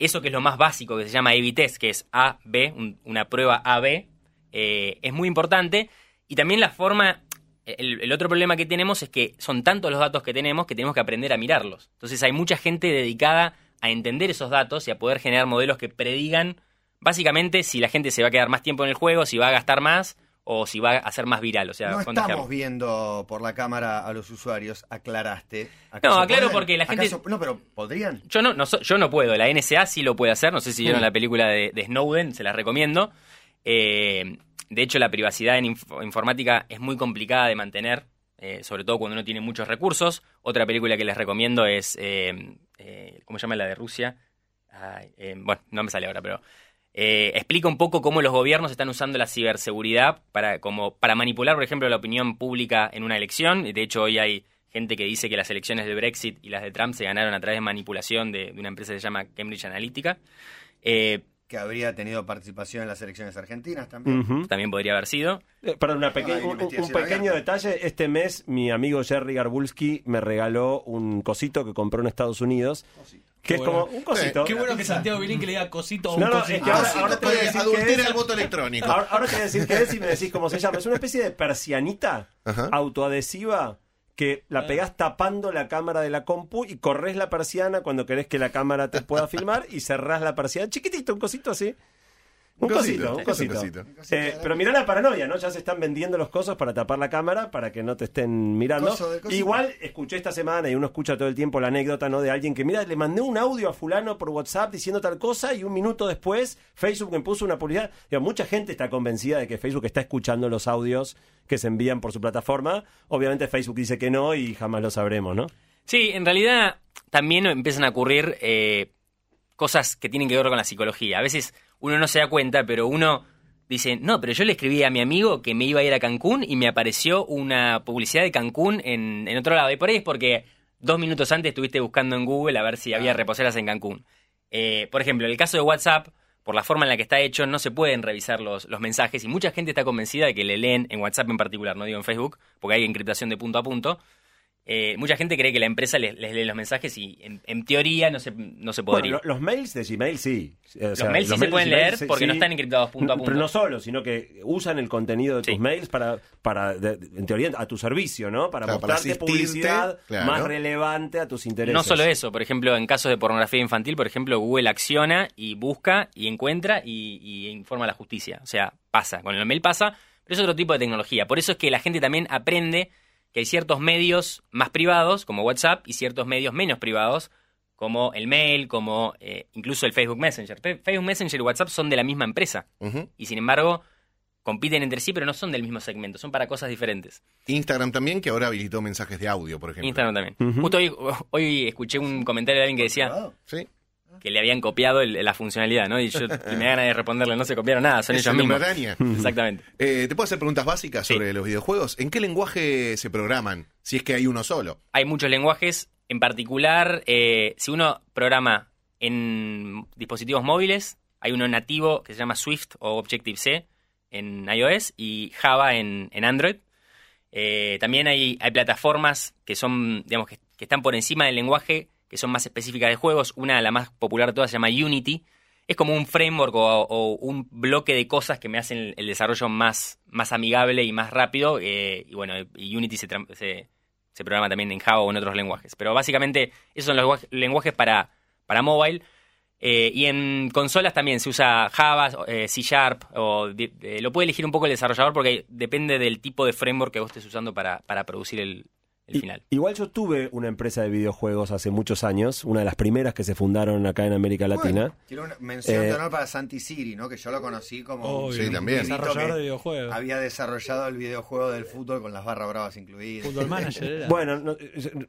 Speaker 6: eso que es lo más básico que se llama test, que es A-B, un- una prueba A-B, eh, es muy importante. Y también la forma, el, el otro problema que tenemos es que son tantos los datos que tenemos que tenemos que aprender a mirarlos. Entonces hay mucha gente dedicada a entender esos datos y a poder generar modelos que predigan básicamente si la gente se va a quedar más tiempo en el juego, si va a gastar más o si va a ser más viral, o sea,
Speaker 2: no estamos viendo por la cámara a los usuarios, aclaraste.
Speaker 6: No, aclaro
Speaker 2: pueden?
Speaker 6: porque la gente-
Speaker 2: ¿Acaso- No, pero ¿podrían?
Speaker 6: Yo no, no, yo no puedo, la NSA sí lo puede hacer, no sé si vieron
Speaker 2: Mm.
Speaker 6: la película de, de Snowden, se las recomiendo. Eh, de hecho, la privacidad en inf- informática es muy complicada de mantener, eh, sobre todo cuando uno tiene muchos recursos. Otra película que les recomiendo es, eh, eh, ¿cómo se llama la de Rusia? Ay, eh, bueno, no me sale ahora, pero eh, explica un poco cómo los gobiernos están usando la ciberseguridad para, como, para manipular, por ejemplo, la opinión pública en una elección. De hecho, hoy hay gente que dice que las elecciones de Brexit y las de Trump se ganaron a través de manipulación de, una empresa que se llama Cambridge Analytica. Eh,
Speaker 2: Que habría tenido participación en las elecciones argentinas también.
Speaker 6: También podría haber sido.
Speaker 3: Eh, Perdón, una peque-
Speaker 2: Ay,
Speaker 3: un, pequeño detalle. Este mes mi amigo Jerry Garbulski me regaló un cosito que compró en Estados Unidos. Que es
Speaker 4: Qué
Speaker 3: como
Speaker 4: bueno.
Speaker 3: un cosito.
Speaker 4: Qué bueno que Santiago Vilín que le diga cosito a un
Speaker 3: No, no,
Speaker 4: cosito.
Speaker 3: es que ahora-
Speaker 5: Ah,
Speaker 3: te voy a decir que
Speaker 5: adultera
Speaker 3: es-
Speaker 5: el voto electrónico.
Speaker 3: Ahora, ahora te voy a decir qué es y me decís cómo se llama. Es una especie de persianita
Speaker 5: Ajá.
Speaker 3: autoadhesiva que la pegás tapando la cámara de la compu y corres la persiana cuando querés que la cámara te pueda filmar y cerrás la persiana. Chiquitito, un cosito así. Un
Speaker 5: Un
Speaker 3: cosito,
Speaker 5: cosito,
Speaker 3: un cosito.
Speaker 5: un cosito.
Speaker 3: Eh, pero mirá la paranoia, ¿no? Ya se están vendiendo los cosos para tapar la cámara para que no te estén mirando.
Speaker 2: Coso de cosito.
Speaker 3: Igual escuché esta semana y uno escucha todo el tiempo la anécdota, ¿no? De alguien que, mira, le mandé un audio a fulano por WhatsApp diciendo tal cosa y un minuto después Facebook me puso una publicidad. Digo, mucha gente está convencida de que Facebook está escuchando los audios que se envían por su plataforma. Obviamente Facebook dice que no y jamás lo sabremos, ¿no?
Speaker 6: Sí, en realidad también empiezan a ocurrir eh, cosas que tienen que ver con la psicología. A veces uno no se da cuenta, pero uno dice, no, pero yo le escribí a mi amigo que me iba a ir a Cancún y me apareció una publicidad de Cancún en, en otro lado. Y por ahí es porque dos minutos antes estuviste buscando en Google a ver si había reposeras en Cancún. Eh, por ejemplo, en el caso de WhatsApp, por la forma en la que está hecho, no se pueden revisar los, los mensajes y mucha gente está convencida de que le leen en WhatsApp en particular, no digo en Facebook, porque hay encriptación de punto a punto. Eh, mucha gente cree que la empresa les, les lee los mensajes y en, en teoría no se, no se podría.
Speaker 3: Bueno, lo- los mails de Gmail sí. O
Speaker 6: los mails sí se
Speaker 3: de
Speaker 6: pueden
Speaker 3: Gmail
Speaker 6: leer
Speaker 3: sí-
Speaker 6: porque no están encriptados punto a punto.
Speaker 3: Pero no solo, sino que usan el contenido de tus
Speaker 6: Sí.
Speaker 3: mails para, para de- en teoría, a tu servicio, ¿no? Para
Speaker 5: Claro,
Speaker 3: mostrarte publicidad
Speaker 5: claro.
Speaker 3: más relevante a tus intereses.
Speaker 6: No solo eso, por ejemplo, en casos de pornografía infantil, por ejemplo, Google acciona y busca y encuentra y, y informa a la justicia. O sea, pasa, con el mail pasa, pero es otro tipo de tecnología. Por eso es que la gente también aprende que hay ciertos medios más privados, como WhatsApp, y ciertos medios menos privados, como el mail, como eh, incluso el Facebook Messenger. Facebook Messenger y WhatsApp son de la misma empresa, y sin embargo compiten entre sí, pero no son del mismo segmento, son para cosas diferentes.
Speaker 5: Instagram también, que ahora habilitó mensajes de audio, por ejemplo.
Speaker 6: Instagram también. Justo hoy, hoy escuché un comentario de alguien que decía
Speaker 2: Privado.
Speaker 5: Sí.
Speaker 6: Que le habían copiado el- la funcionalidad, ¿no? Y yo me da ganas de responderle, no se copiaron nada, son
Speaker 5: Es
Speaker 6: ellos
Speaker 5: el
Speaker 6: mismos.
Speaker 5: araña.
Speaker 6: Exactamente.
Speaker 5: Eh, ¿Te puedo hacer preguntas básicas
Speaker 6: Sí.
Speaker 5: sobre los videojuegos? ¿En qué lenguaje se programan? Si es que hay uno solo.
Speaker 6: Hay muchos lenguajes, en particular, eh, si uno programa en dispositivos móviles, hay uno nativo que se llama Swift o Objective-C en iOS y Java en, en Android. Eh, también hay, hay plataformas que son, digamos, que, que están por encima del lenguaje, que son más específicas de juegos. Una, la más popular de todas, se llama Unity. Es como un framework o, un bloque de cosas que me hacen el, desarrollo más, más amigable y más rápido. eh, y bueno, Unity se, se, programa también en Java o en otros lenguajes. Pero básicamente esos son los lenguaje- lenguajes para, para mobile. Eh, y en consolas también se usa Java, eh, C Sharp, o lo puede elegir un poco el desarrollador porque depende del tipo de framework que vos estés usando para, para producir el, el
Speaker 3: I-
Speaker 6: final.
Speaker 3: Igual yo tuve una empresa de videojuegos hace muchos años, una de las primeras que se fundaron acá en América Latina.
Speaker 2: Bueno, quiero una mención
Speaker 3: Eh,
Speaker 2: de honor para Santi Siri, ¿no? Que yo lo conocí como
Speaker 4: Obvio,
Speaker 5: Sí, también.
Speaker 4: Desarrollador de videojuegos.
Speaker 2: había desarrollado el videojuego del fútbol con las barras bravas incluidas.
Speaker 4: Fútbol manager era.
Speaker 3: Bueno, no,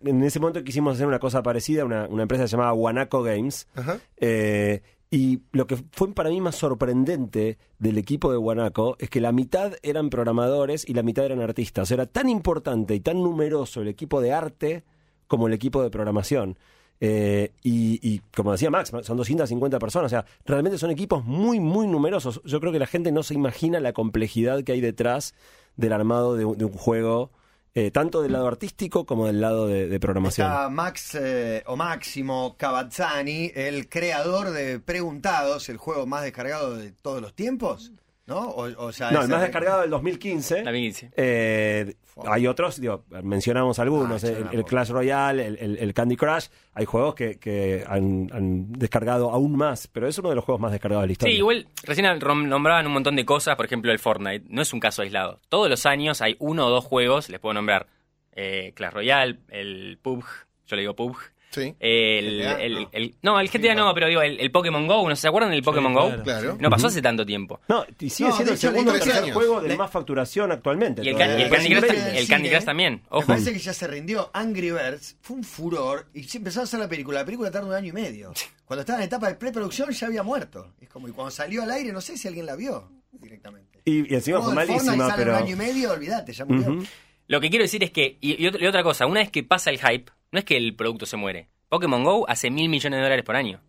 Speaker 3: en ese momento quisimos hacer una cosa parecida, una, una empresa llamada Guanaco Games.
Speaker 5: Ajá.
Speaker 3: Eh, y lo que fue para mí más sorprendente del equipo de Guanaco es que la mitad eran programadores y la mitad eran artistas. Era tan importante y tan numeroso el equipo de arte como el equipo de programación. Eh, y, y como decía Max, son 250 personas. O sea, realmente son equipos muy, muy numerosos. Yo creo que la gente no se imagina la complejidad que hay detrás del armado de, de un juego, eh, tanto del lado artístico como del lado de, programación.
Speaker 2: Está Max eh, o Máximo Cavazzani, el creador de Preguntados, el juego más descargado de todos los tiempos. ¿No? O, o sea,
Speaker 3: No, el más descargado del 2015.
Speaker 6: 2015.
Speaker 3: Eh, hay otros, digo, mencionamos algunos,
Speaker 2: Ah,
Speaker 3: eh,
Speaker 2: sí,
Speaker 3: el, Clash Royale, el, el- el Candy Crush, hay juegos que, que han, han descargado aún más, pero es uno de los juegos más descargados de la
Speaker 6: Sí,
Speaker 3: historia.
Speaker 6: igual recién nombraban un montón de cosas, por ejemplo el Fortnite, no es un caso aislado. Todos los años hay uno o dos juegos, les puedo nombrar eh, Clash Royale, el PUBG, yo le digo PUBG,
Speaker 5: Sí.
Speaker 6: el,
Speaker 2: GTA,
Speaker 6: el-
Speaker 2: no.
Speaker 6: el- no, el GTA no, pero digo, el, el Pokémon GO, ¿no se acuerdan del Pokémon GO?
Speaker 4: claro.
Speaker 5: Claro.
Speaker 6: No pasó hace tanto tiempo.
Speaker 3: No, y sigue
Speaker 2: No,
Speaker 3: siendo el segundo o
Speaker 5: 13
Speaker 3: tercer
Speaker 5: años.
Speaker 3: juego de
Speaker 2: Le-
Speaker 3: más facturación actualmente.
Speaker 6: Y el. Can- y
Speaker 3: Me
Speaker 6: Candy Crush, el Candy Crush también,
Speaker 2: Me
Speaker 6: ojo.
Speaker 2: parece que ya se rindió. Angry Birds fue un furor y empezó a hacer la película. La película tardó un año y medio. Cuando estaba en etapa de preproducción ya había muerto. Es como, y cuando salió al aire, no sé si alguien la vio directamente.
Speaker 3: Y, y encima fue malísima, pero...
Speaker 2: un año y medio, olvídate, ya murió.
Speaker 6: Lo que quiero decir es que, y otra cosa, una vez que pasa el hype, no es que el producto se muere. Pokémon GO hace mil millones de dólares por año.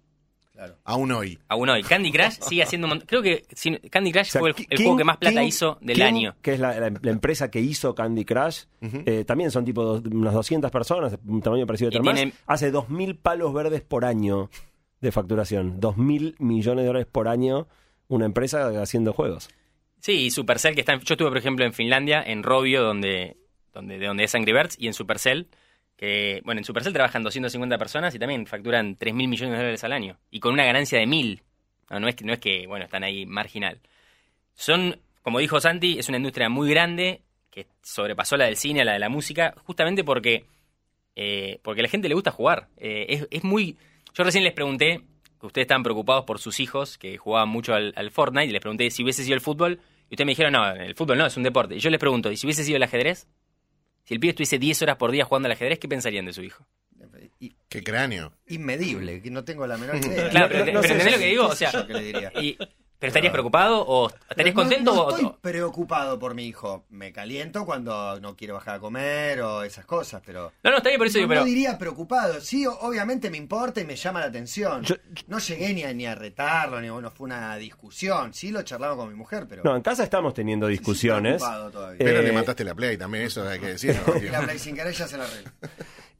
Speaker 2: Claro.
Speaker 5: Aún hoy.
Speaker 6: Aún hoy. Candy Crush sigue haciendo un montón. Creo que si- Candy Crush
Speaker 3: O sea,
Speaker 6: fue el,
Speaker 3: King-
Speaker 6: el juego que más plata
Speaker 3: King-
Speaker 6: hizo del
Speaker 3: King,
Speaker 6: año.
Speaker 3: Que es la, la- la empresa que hizo Candy Crush. eh, también son tipo dos- unas 200 personas, un tamaño parecido a Termas.
Speaker 6: tiene-
Speaker 3: Hace 2.000 palos verdes por año de facturación. 2.000 millones de dólares por año una empresa haciendo juegos.
Speaker 6: Sí, y Supercell, que está en- yo estuve, por ejemplo, en Finlandia, en Robio, donde, donde, de donde es Angry Birds, y en Supercell, bueno, en Supercell trabajan 250 personas y también facturan 3 mil millones de dólares al año. Y con una ganancia de mil. No, es que, no es que, bueno, están ahí marginal. Son, como dijo Santi, es una industria muy grande, que sobrepasó la del cine, la de la música, justamente porque, eh, porque a la gente le gusta jugar. Eh, es, es muy... Yo recién les pregunté, que ustedes estaban preocupados por sus hijos, que jugaban mucho al, al Fortnite, y les pregunté si hubiese sido el fútbol, y ustedes me dijeron, no, el fútbol no, es un deporte. Y yo les pregunto, ¿y si hubiese sido el ajedrez? Si el pibe estuviese 10 horas por día jugando al ajedrez, ¿qué pensarían de su hijo?
Speaker 2: Y-
Speaker 5: Qué cráneo.
Speaker 2: inmedible, que no tengo la menor idea.
Speaker 6: Claro, pero,
Speaker 3: no
Speaker 6: pero
Speaker 3: sé,
Speaker 6: ¿entendés lo que digo?
Speaker 2: ¿Qué
Speaker 6: O sea,
Speaker 2: yo qué le diría?
Speaker 6: y- ¿pero estarías preocupado o estarías
Speaker 2: No,
Speaker 6: contento
Speaker 2: No,
Speaker 6: o-
Speaker 2: estoy
Speaker 6: o-
Speaker 2: preocupado por mi hijo. Me caliento cuando no quiere bajar a comer o esas cosas, pero...
Speaker 6: No, no, está bien, por eso
Speaker 2: no,
Speaker 6: digo, pero...
Speaker 2: no diría preocupado. Sí, obviamente me importa y me llama la atención.
Speaker 3: Yo-
Speaker 2: no llegué ni a, ni a retarlo, ni bueno, fue una discusión. Sí lo charlaba con mi mujer, pero...
Speaker 3: No, en casa estamos teniendo
Speaker 2: Sí, sí,
Speaker 3: discusiones.
Speaker 2: preocupado todavía.
Speaker 3: Eh,
Speaker 5: Pero le mataste la play también, eso hay que decirlo.
Speaker 2: Y la Play sin querer ya se la arregla.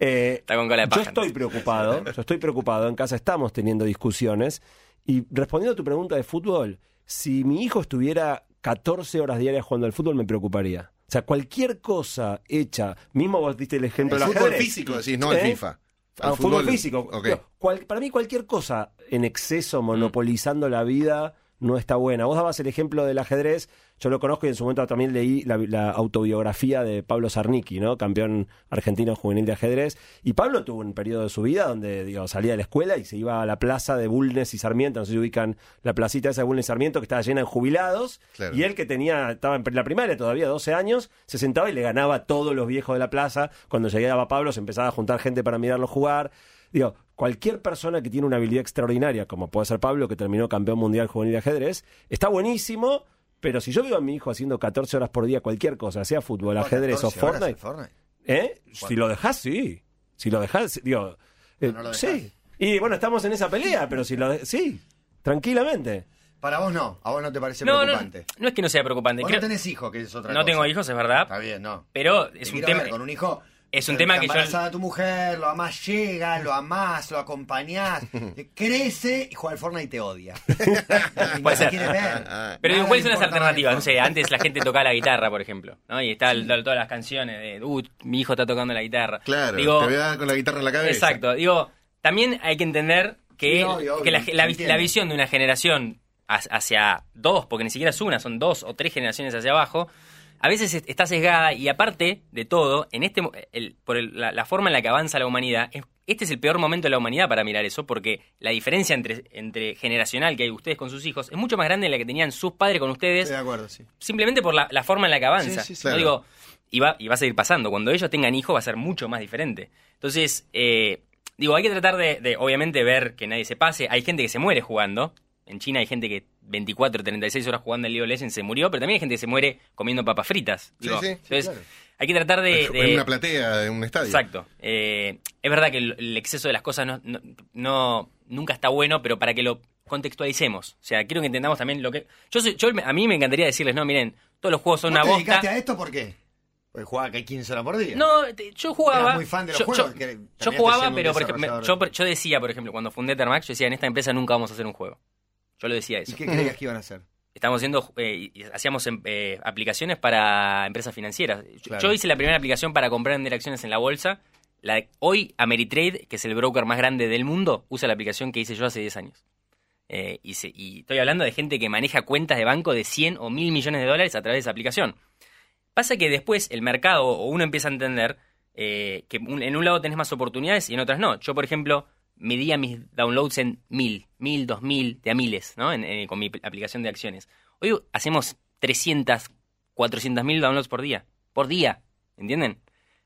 Speaker 3: Eh,
Speaker 6: Está con cola de
Speaker 3: yo
Speaker 6: pájaro.
Speaker 3: estoy preocupado, yo estoy preocupado, en casa estamos teniendo discusiones y respondiendo a tu pregunta de fútbol, si mi hijo estuviera 14 horas diarias jugando al fútbol me preocuparía. O sea, cualquier cosa hecha, mismo vos diste el ejemplo
Speaker 5: El
Speaker 3: del
Speaker 5: fútbol físico, decís, no el
Speaker 3: ¿Eh?
Speaker 5: FIFA.
Speaker 3: Ah, fútbol, físico. Cual- para mí cualquier cosa en exceso, monopolizando la vida, no está buena. Vos dabas el ejemplo del ajedrez, yo lo conozco y en su momento también leí la, la autobiografía de Pablo Sarnicki, ¿no? campeón argentino juvenil de ajedrez. Y Pablo tuvo un periodo de su vida donde digo, salía de la escuela y se iba a la plaza de Bulnes y Sarmiento, no sé si ubican la placita esa de Bulnes y Sarmiento que estaba llena de jubilados.
Speaker 5: Claro.
Speaker 3: Y él que tenía, estaba en la primaria todavía, 12 años, se sentaba y le ganaba a todos los viejos de la plaza. Cuando llegaba Pablo se empezaba a juntar gente para mirarlo jugar. Digo, cualquier persona que tiene una habilidad extraordinaria, como puede ser Pablo, que terminó campeón mundial juvenil de ajedrez, está buenísimo, pero si yo veo a mi hijo haciendo 14 horas por día cualquier cosa, sea fútbol, ajedrez o
Speaker 2: 14 horas
Speaker 3: Fortnite,
Speaker 2: Fortnite.
Speaker 3: ¿eh? Si lo dejas, sí. Si lo dejas, digo, eh,
Speaker 2: No, no lo dejás.
Speaker 3: sí. Y bueno, estamos en esa pelea, pero si lo de- sí, tranquilamente.
Speaker 2: Para vos no, a vos no te parece
Speaker 6: No, no,
Speaker 2: preocupante.
Speaker 6: no es que no sea preocupante.
Speaker 2: Vos
Speaker 6: creo-
Speaker 2: no tenés hijos, que es otra
Speaker 6: no
Speaker 2: cosa.
Speaker 6: tengo hijos, es verdad.
Speaker 2: Está bien, no.
Speaker 6: Pero
Speaker 2: Te
Speaker 6: es un tema...
Speaker 2: ver, con un hijo.
Speaker 6: Es un tema que yo-
Speaker 2: embarazada tu mujer, lo amás, llega, lo amás, lo acompañás, crece y juega al Fortnite y te odia. Y
Speaker 6: Puede ser.
Speaker 2: quiere ver.
Speaker 6: Pero digo, ¿cuáles
Speaker 2: le
Speaker 6: son las alternativas? No sé, antes la gente tocaba la guitarra, por ejemplo, ¿no? Y está el- todas las canciones de, uh, mi hijo está tocando la guitarra.
Speaker 5: Claro,
Speaker 6: Digo,
Speaker 5: te voy a dar con la guitarra en la cabeza.
Speaker 6: Exacto. Digo, también hay que entender que,
Speaker 2: Sí, obvio, obvio,
Speaker 6: que la, la-
Speaker 2: entiendo.
Speaker 6: la visión de una generación ha- hacia dos, porque ni siquiera es una, son dos o tres generaciones hacia abajo, a veces es- está sesgada y aparte de todo, en este el- por el- la, la forma en la que avanza la humanidad, es- este es el peor momento de la humanidad para mirar eso, porque la diferencia entre, entre generacional que hay ustedes con sus hijos es mucho más grande de la que tenían sus padres con ustedes,
Speaker 2: Estoy de acuerdo, sí.
Speaker 6: simplemente por la, la forma en la que avanza.
Speaker 2: Sí, sí, sí.
Speaker 6: No
Speaker 5: Claro.
Speaker 6: digo, y va, y va a seguir pasando. Cuando ellos tengan hijos va a ser mucho más diferente. Entonces, eh, digo, hay que tratar de, de, obviamente, ver que nadie se pase. Hay gente que se muere jugando. En China hay gente que 24, 36 horas jugando en League of Legends se murió, pero también hay gente que se muere comiendo papas fritas.
Speaker 5: Sí,
Speaker 6: Digo,
Speaker 5: sí.
Speaker 6: entonces,
Speaker 2: claro.
Speaker 6: hay que tratar de... de-
Speaker 5: En una platea de un estadio.
Speaker 6: Exacto. Eh, es verdad que el, el exceso de las cosas no, no- no- nunca está bueno, pero para que lo contextualicemos. O sea, quiero que entendamos también lo que... Yo, soy- yo a mí me encantaría decirles, no, miren, todos los juegos son
Speaker 2: ¿Vos
Speaker 6: una
Speaker 2: te
Speaker 6: bosta.
Speaker 2: dedicaste a esto por qué? Porque jugaba que 15 horas por día.
Speaker 6: No, yo jugaba.
Speaker 2: Eras muy fan de los
Speaker 6: yo,
Speaker 2: juegos,
Speaker 6: yo- jugaba, pero por ejemplo, yo, yo decía, por ejemplo, cuando fundé Termax, yo decía, en esta empresa nunca vamos a hacer un juego. Yo lo decía
Speaker 2: ¿Y
Speaker 6: eso.
Speaker 2: qué creías que iban a hacer?
Speaker 6: estamos haciendo, eh, y hacíamos em, eh, aplicaciones para empresas financieras. Yo-
Speaker 2: Claro.
Speaker 6: Yo hice la primera aplicación para comprar y vender acciones en la bolsa. La, hoy Ameritrade, que es el broker más grande del mundo, usa la aplicación que hice yo hace 10 años. Eh, y, se- y estoy hablando de gente que maneja cuentas de banco de 100 o 1000 millones de dólares a través de esa aplicación. Pasa que después el mercado o uno empieza a entender que un- en un lado tenés más oportunidades y en otras no. Yo, por ejemplo, medía mis downloads en mil, mil, dos mil, de a miles, ¿no? En- en- con mi pl- aplicación de acciones. Hoy hacemos 300, 400 mil downloads por día. Por día, ¿entienden?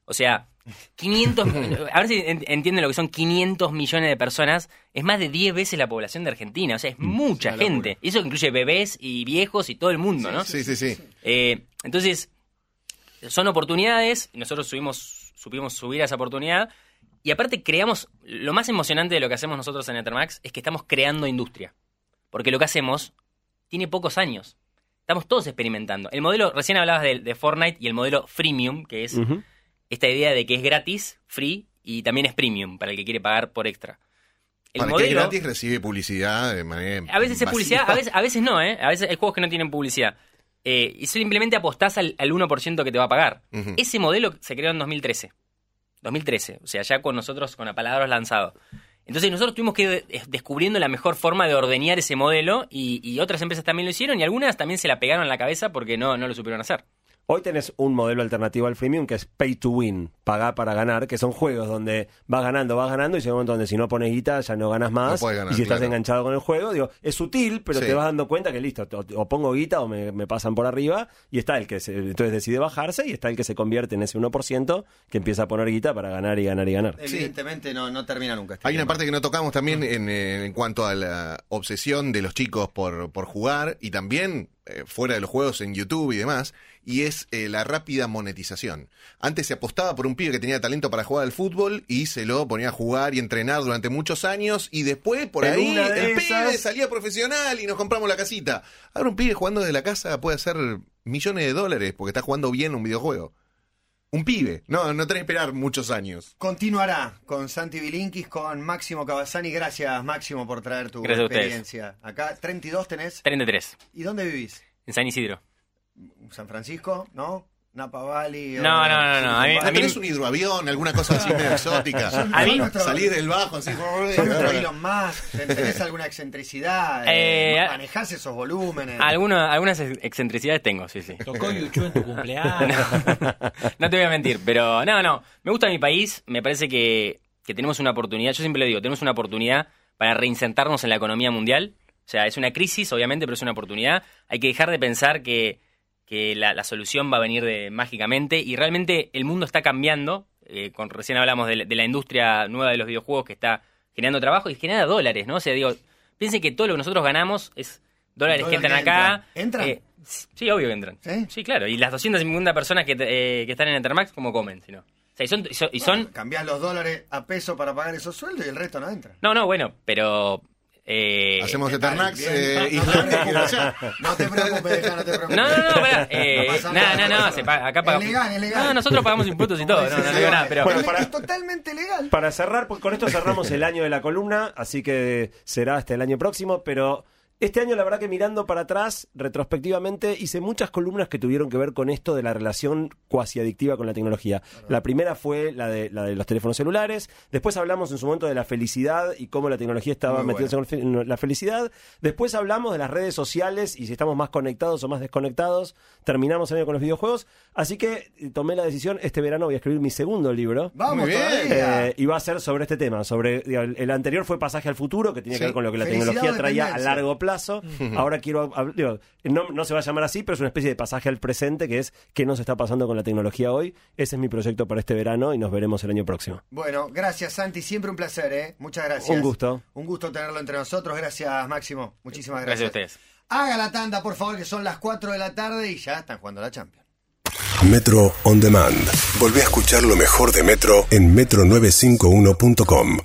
Speaker 6: O sea, 500, a ver si en- entienden lo que son 500 millones de personas, es más de 10 veces la población de Argentina, o sea, es mucha
Speaker 5: una locura.
Speaker 6: gente. Eso incluye bebés y viejos y todo el mundo, ¿no?
Speaker 5: Sí, sí, sí.
Speaker 6: Eh, entonces, son oportunidades, y nosotros subimos, supimos subir a esa oportunidad, y aparte creamos, lo más emocionante de lo que hacemos nosotros en Ethermax es que estamos creando industria, porque lo que hacemos tiene pocos años, estamos todos experimentando. El modelo, recién hablabas de, de Fortnite y el modelo freemium, que es esta idea de que es gratis, free, y también es premium para el que quiere pagar por extra. El
Speaker 5: Para el que es
Speaker 6: modelo,
Speaker 5: gratis recibe publicidad de manera.
Speaker 6: a veces es publicidad, a veces, a veces no, ¿eh? A veces hay juegos que no tienen publicidad. Eh, y simplemente apostás al, al 1% que te va a pagar. Ese modelo se creó en 2013. 2013, o sea, ya con nosotros, con apalabrados lanzado. Entonces nosotros tuvimos que ir de- descubriendo la mejor forma de ordeñar ese modelo y, y otras empresas también lo hicieron y algunas también se la pegaron en la cabeza porque no, no lo supieron hacer.
Speaker 3: Hoy tenés un modelo alternativo al freemium que es pay to win, pagar para ganar, que son juegos donde vas ganando, vas ganando y llega un momento donde si no pones guita ya no ganas más.
Speaker 5: No puedes ganar,
Speaker 3: y si estás
Speaker 5: claro.
Speaker 3: enganchado con el juego, digo, es sutil, pero
Speaker 5: Sí.
Speaker 3: te vas dando cuenta que listo, o, o pongo guita o me, me pasan por arriba y está el que se, entonces decide bajarse y está el que se convierte en ese 1% que empieza a poner guita para ganar y ganar y ganar.
Speaker 2: Evidentemente no, no termina nunca. este
Speaker 5: Hay una parte que no tocamos también en, eh, en cuanto a la obsesión de los chicos por, por jugar y también eh, fuera de los juegos en YouTube y demás, y es eh, la rápida monetización. Antes se apostaba por un pibe que tenía talento para jugar al fútbol y se lo ponía a jugar y entrenar durante muchos años y después por
Speaker 3: En
Speaker 5: ahí el
Speaker 3: esas-
Speaker 5: pibe salía profesional y nos compramos la casita. Ahora un pibe jugando desde la casa puede hacer millones de dólares porque está jugando bien un videojuego. Un pibe, no, no tenés que esperar muchos años.
Speaker 2: Continuará con Santi Bilinkis, con Máximo Cavazzani. Gracias, Máximo, por traer tu
Speaker 6: Gracias a
Speaker 2: experiencia. Acá, 32 tenés.
Speaker 6: 33,
Speaker 2: ¿Y dónde vivís?
Speaker 6: en San Isidro.
Speaker 2: ¿San Francisco? ¿No? ¿Napa Valley?
Speaker 6: No,
Speaker 2: o-
Speaker 6: no, no, no, a mí-
Speaker 5: ¿No tenés un hidroavión, alguna cosa así medio exótica?
Speaker 6: A mí-
Speaker 5: Salir del bajo así.
Speaker 2: ¿Sos nuestro Elon Musk? ¿Tenés alguna excentricidad?
Speaker 6: Eh,
Speaker 2: Eh, ¿Manejás esos volúmenes?
Speaker 6: Alguna- algunas ex- excentricidades tengo, sí, sí.
Speaker 4: Tocó Yuchu en tu cumpleaños.
Speaker 6: no te voy a mentir, pero no, no. Me gusta mi país, me parece que, que tenemos una oportunidad, yo siempre lo digo, tenemos una oportunidad para reinsertarnos en la economía mundial. O sea, es una crisis, obviamente, pero es una oportunidad. Hay que dejar de pensar que, que la, la solución va a venir de, mágicamente y realmente el mundo está cambiando. Eh, con, recién hablamos de, la- de la industria nueva de los videojuegos que está generando trabajo y genera dólares, ¿no? O sea, digo, piensen que todo lo que nosotros ganamos es dólares que entran acá.
Speaker 2: entran.
Speaker 6: Eh, sí, obvio que entran.
Speaker 2: ¿Sí?
Speaker 6: claro. Y las 250 personas que, eh, que están en Ethermax, ¿cómo comen? Si no? O sea, y son, y son-
Speaker 2: Cambiás los dólares a peso para pagar esos sueldos y el resto no entra.
Speaker 6: No, no, bueno, pero... eh,
Speaker 5: Hacemos. Eternax, eh,
Speaker 2: No, no te
Speaker 5: y
Speaker 2: preocupes. No te preocupes, deja, no te preocupes.
Speaker 6: No, no, no, pará, eh,
Speaker 2: No
Speaker 6: no,
Speaker 2: nada.
Speaker 6: no, no, se paga- acá
Speaker 2: Es
Speaker 6: pagamos.
Speaker 2: legal, es legal.
Speaker 6: No, nosotros pagamos impuestos y todo, no, no, no digo nada, pero...
Speaker 3: Bueno, para-
Speaker 2: Es totalmente legal.
Speaker 3: Para cerrar, pues, con esto cerramos el año de la columna, así que será hasta el año próximo, pero este año la verdad que mirando para atrás, retrospectivamente, hice muchas columnas que tuvieron que ver con esto de la relación cuasi adictiva con la tecnología. La primera fue la de, la de los teléfonos celulares, después hablamos en su momento de la felicidad y cómo la tecnología estaba
Speaker 2: Muy
Speaker 3: metiéndose en la felicidad, después hablamos de las redes sociales y si estamos más conectados o más desconectados, terminamos el año con los videojuegos, así que eh, tomé la decisión, este verano voy a escribir mi segundo libro.
Speaker 2: Vamos.
Speaker 3: Eh, y va a ser sobre este tema, sobre el, anterior fue pasaje al futuro, que tenía
Speaker 5: Sí.
Speaker 3: que ver con lo que la
Speaker 2: Felicidad
Speaker 3: tecnología traía a largo plazo. Ahora quiero, digo, no, no se va a llamar así, pero es una especie de pasaje al presente, que es qué nos está pasando con la tecnología hoy. Ese es mi proyecto para este verano y nos veremos el año próximo.
Speaker 2: Bueno, gracias Santi, siempre un placer, ¿eh? Muchas gracias.
Speaker 3: Un gusto.
Speaker 2: Un gusto tenerlo entre nosotros. Gracias Máximo, muchísimas gracias.
Speaker 6: Gracias a ustedes.
Speaker 2: Haga la tanda, por favor, que son las 4 de la tarde y ya están jugando la Champions.
Speaker 1: Metro On Demand. Volvé a escuchar lo mejor de Metro en metro951.com.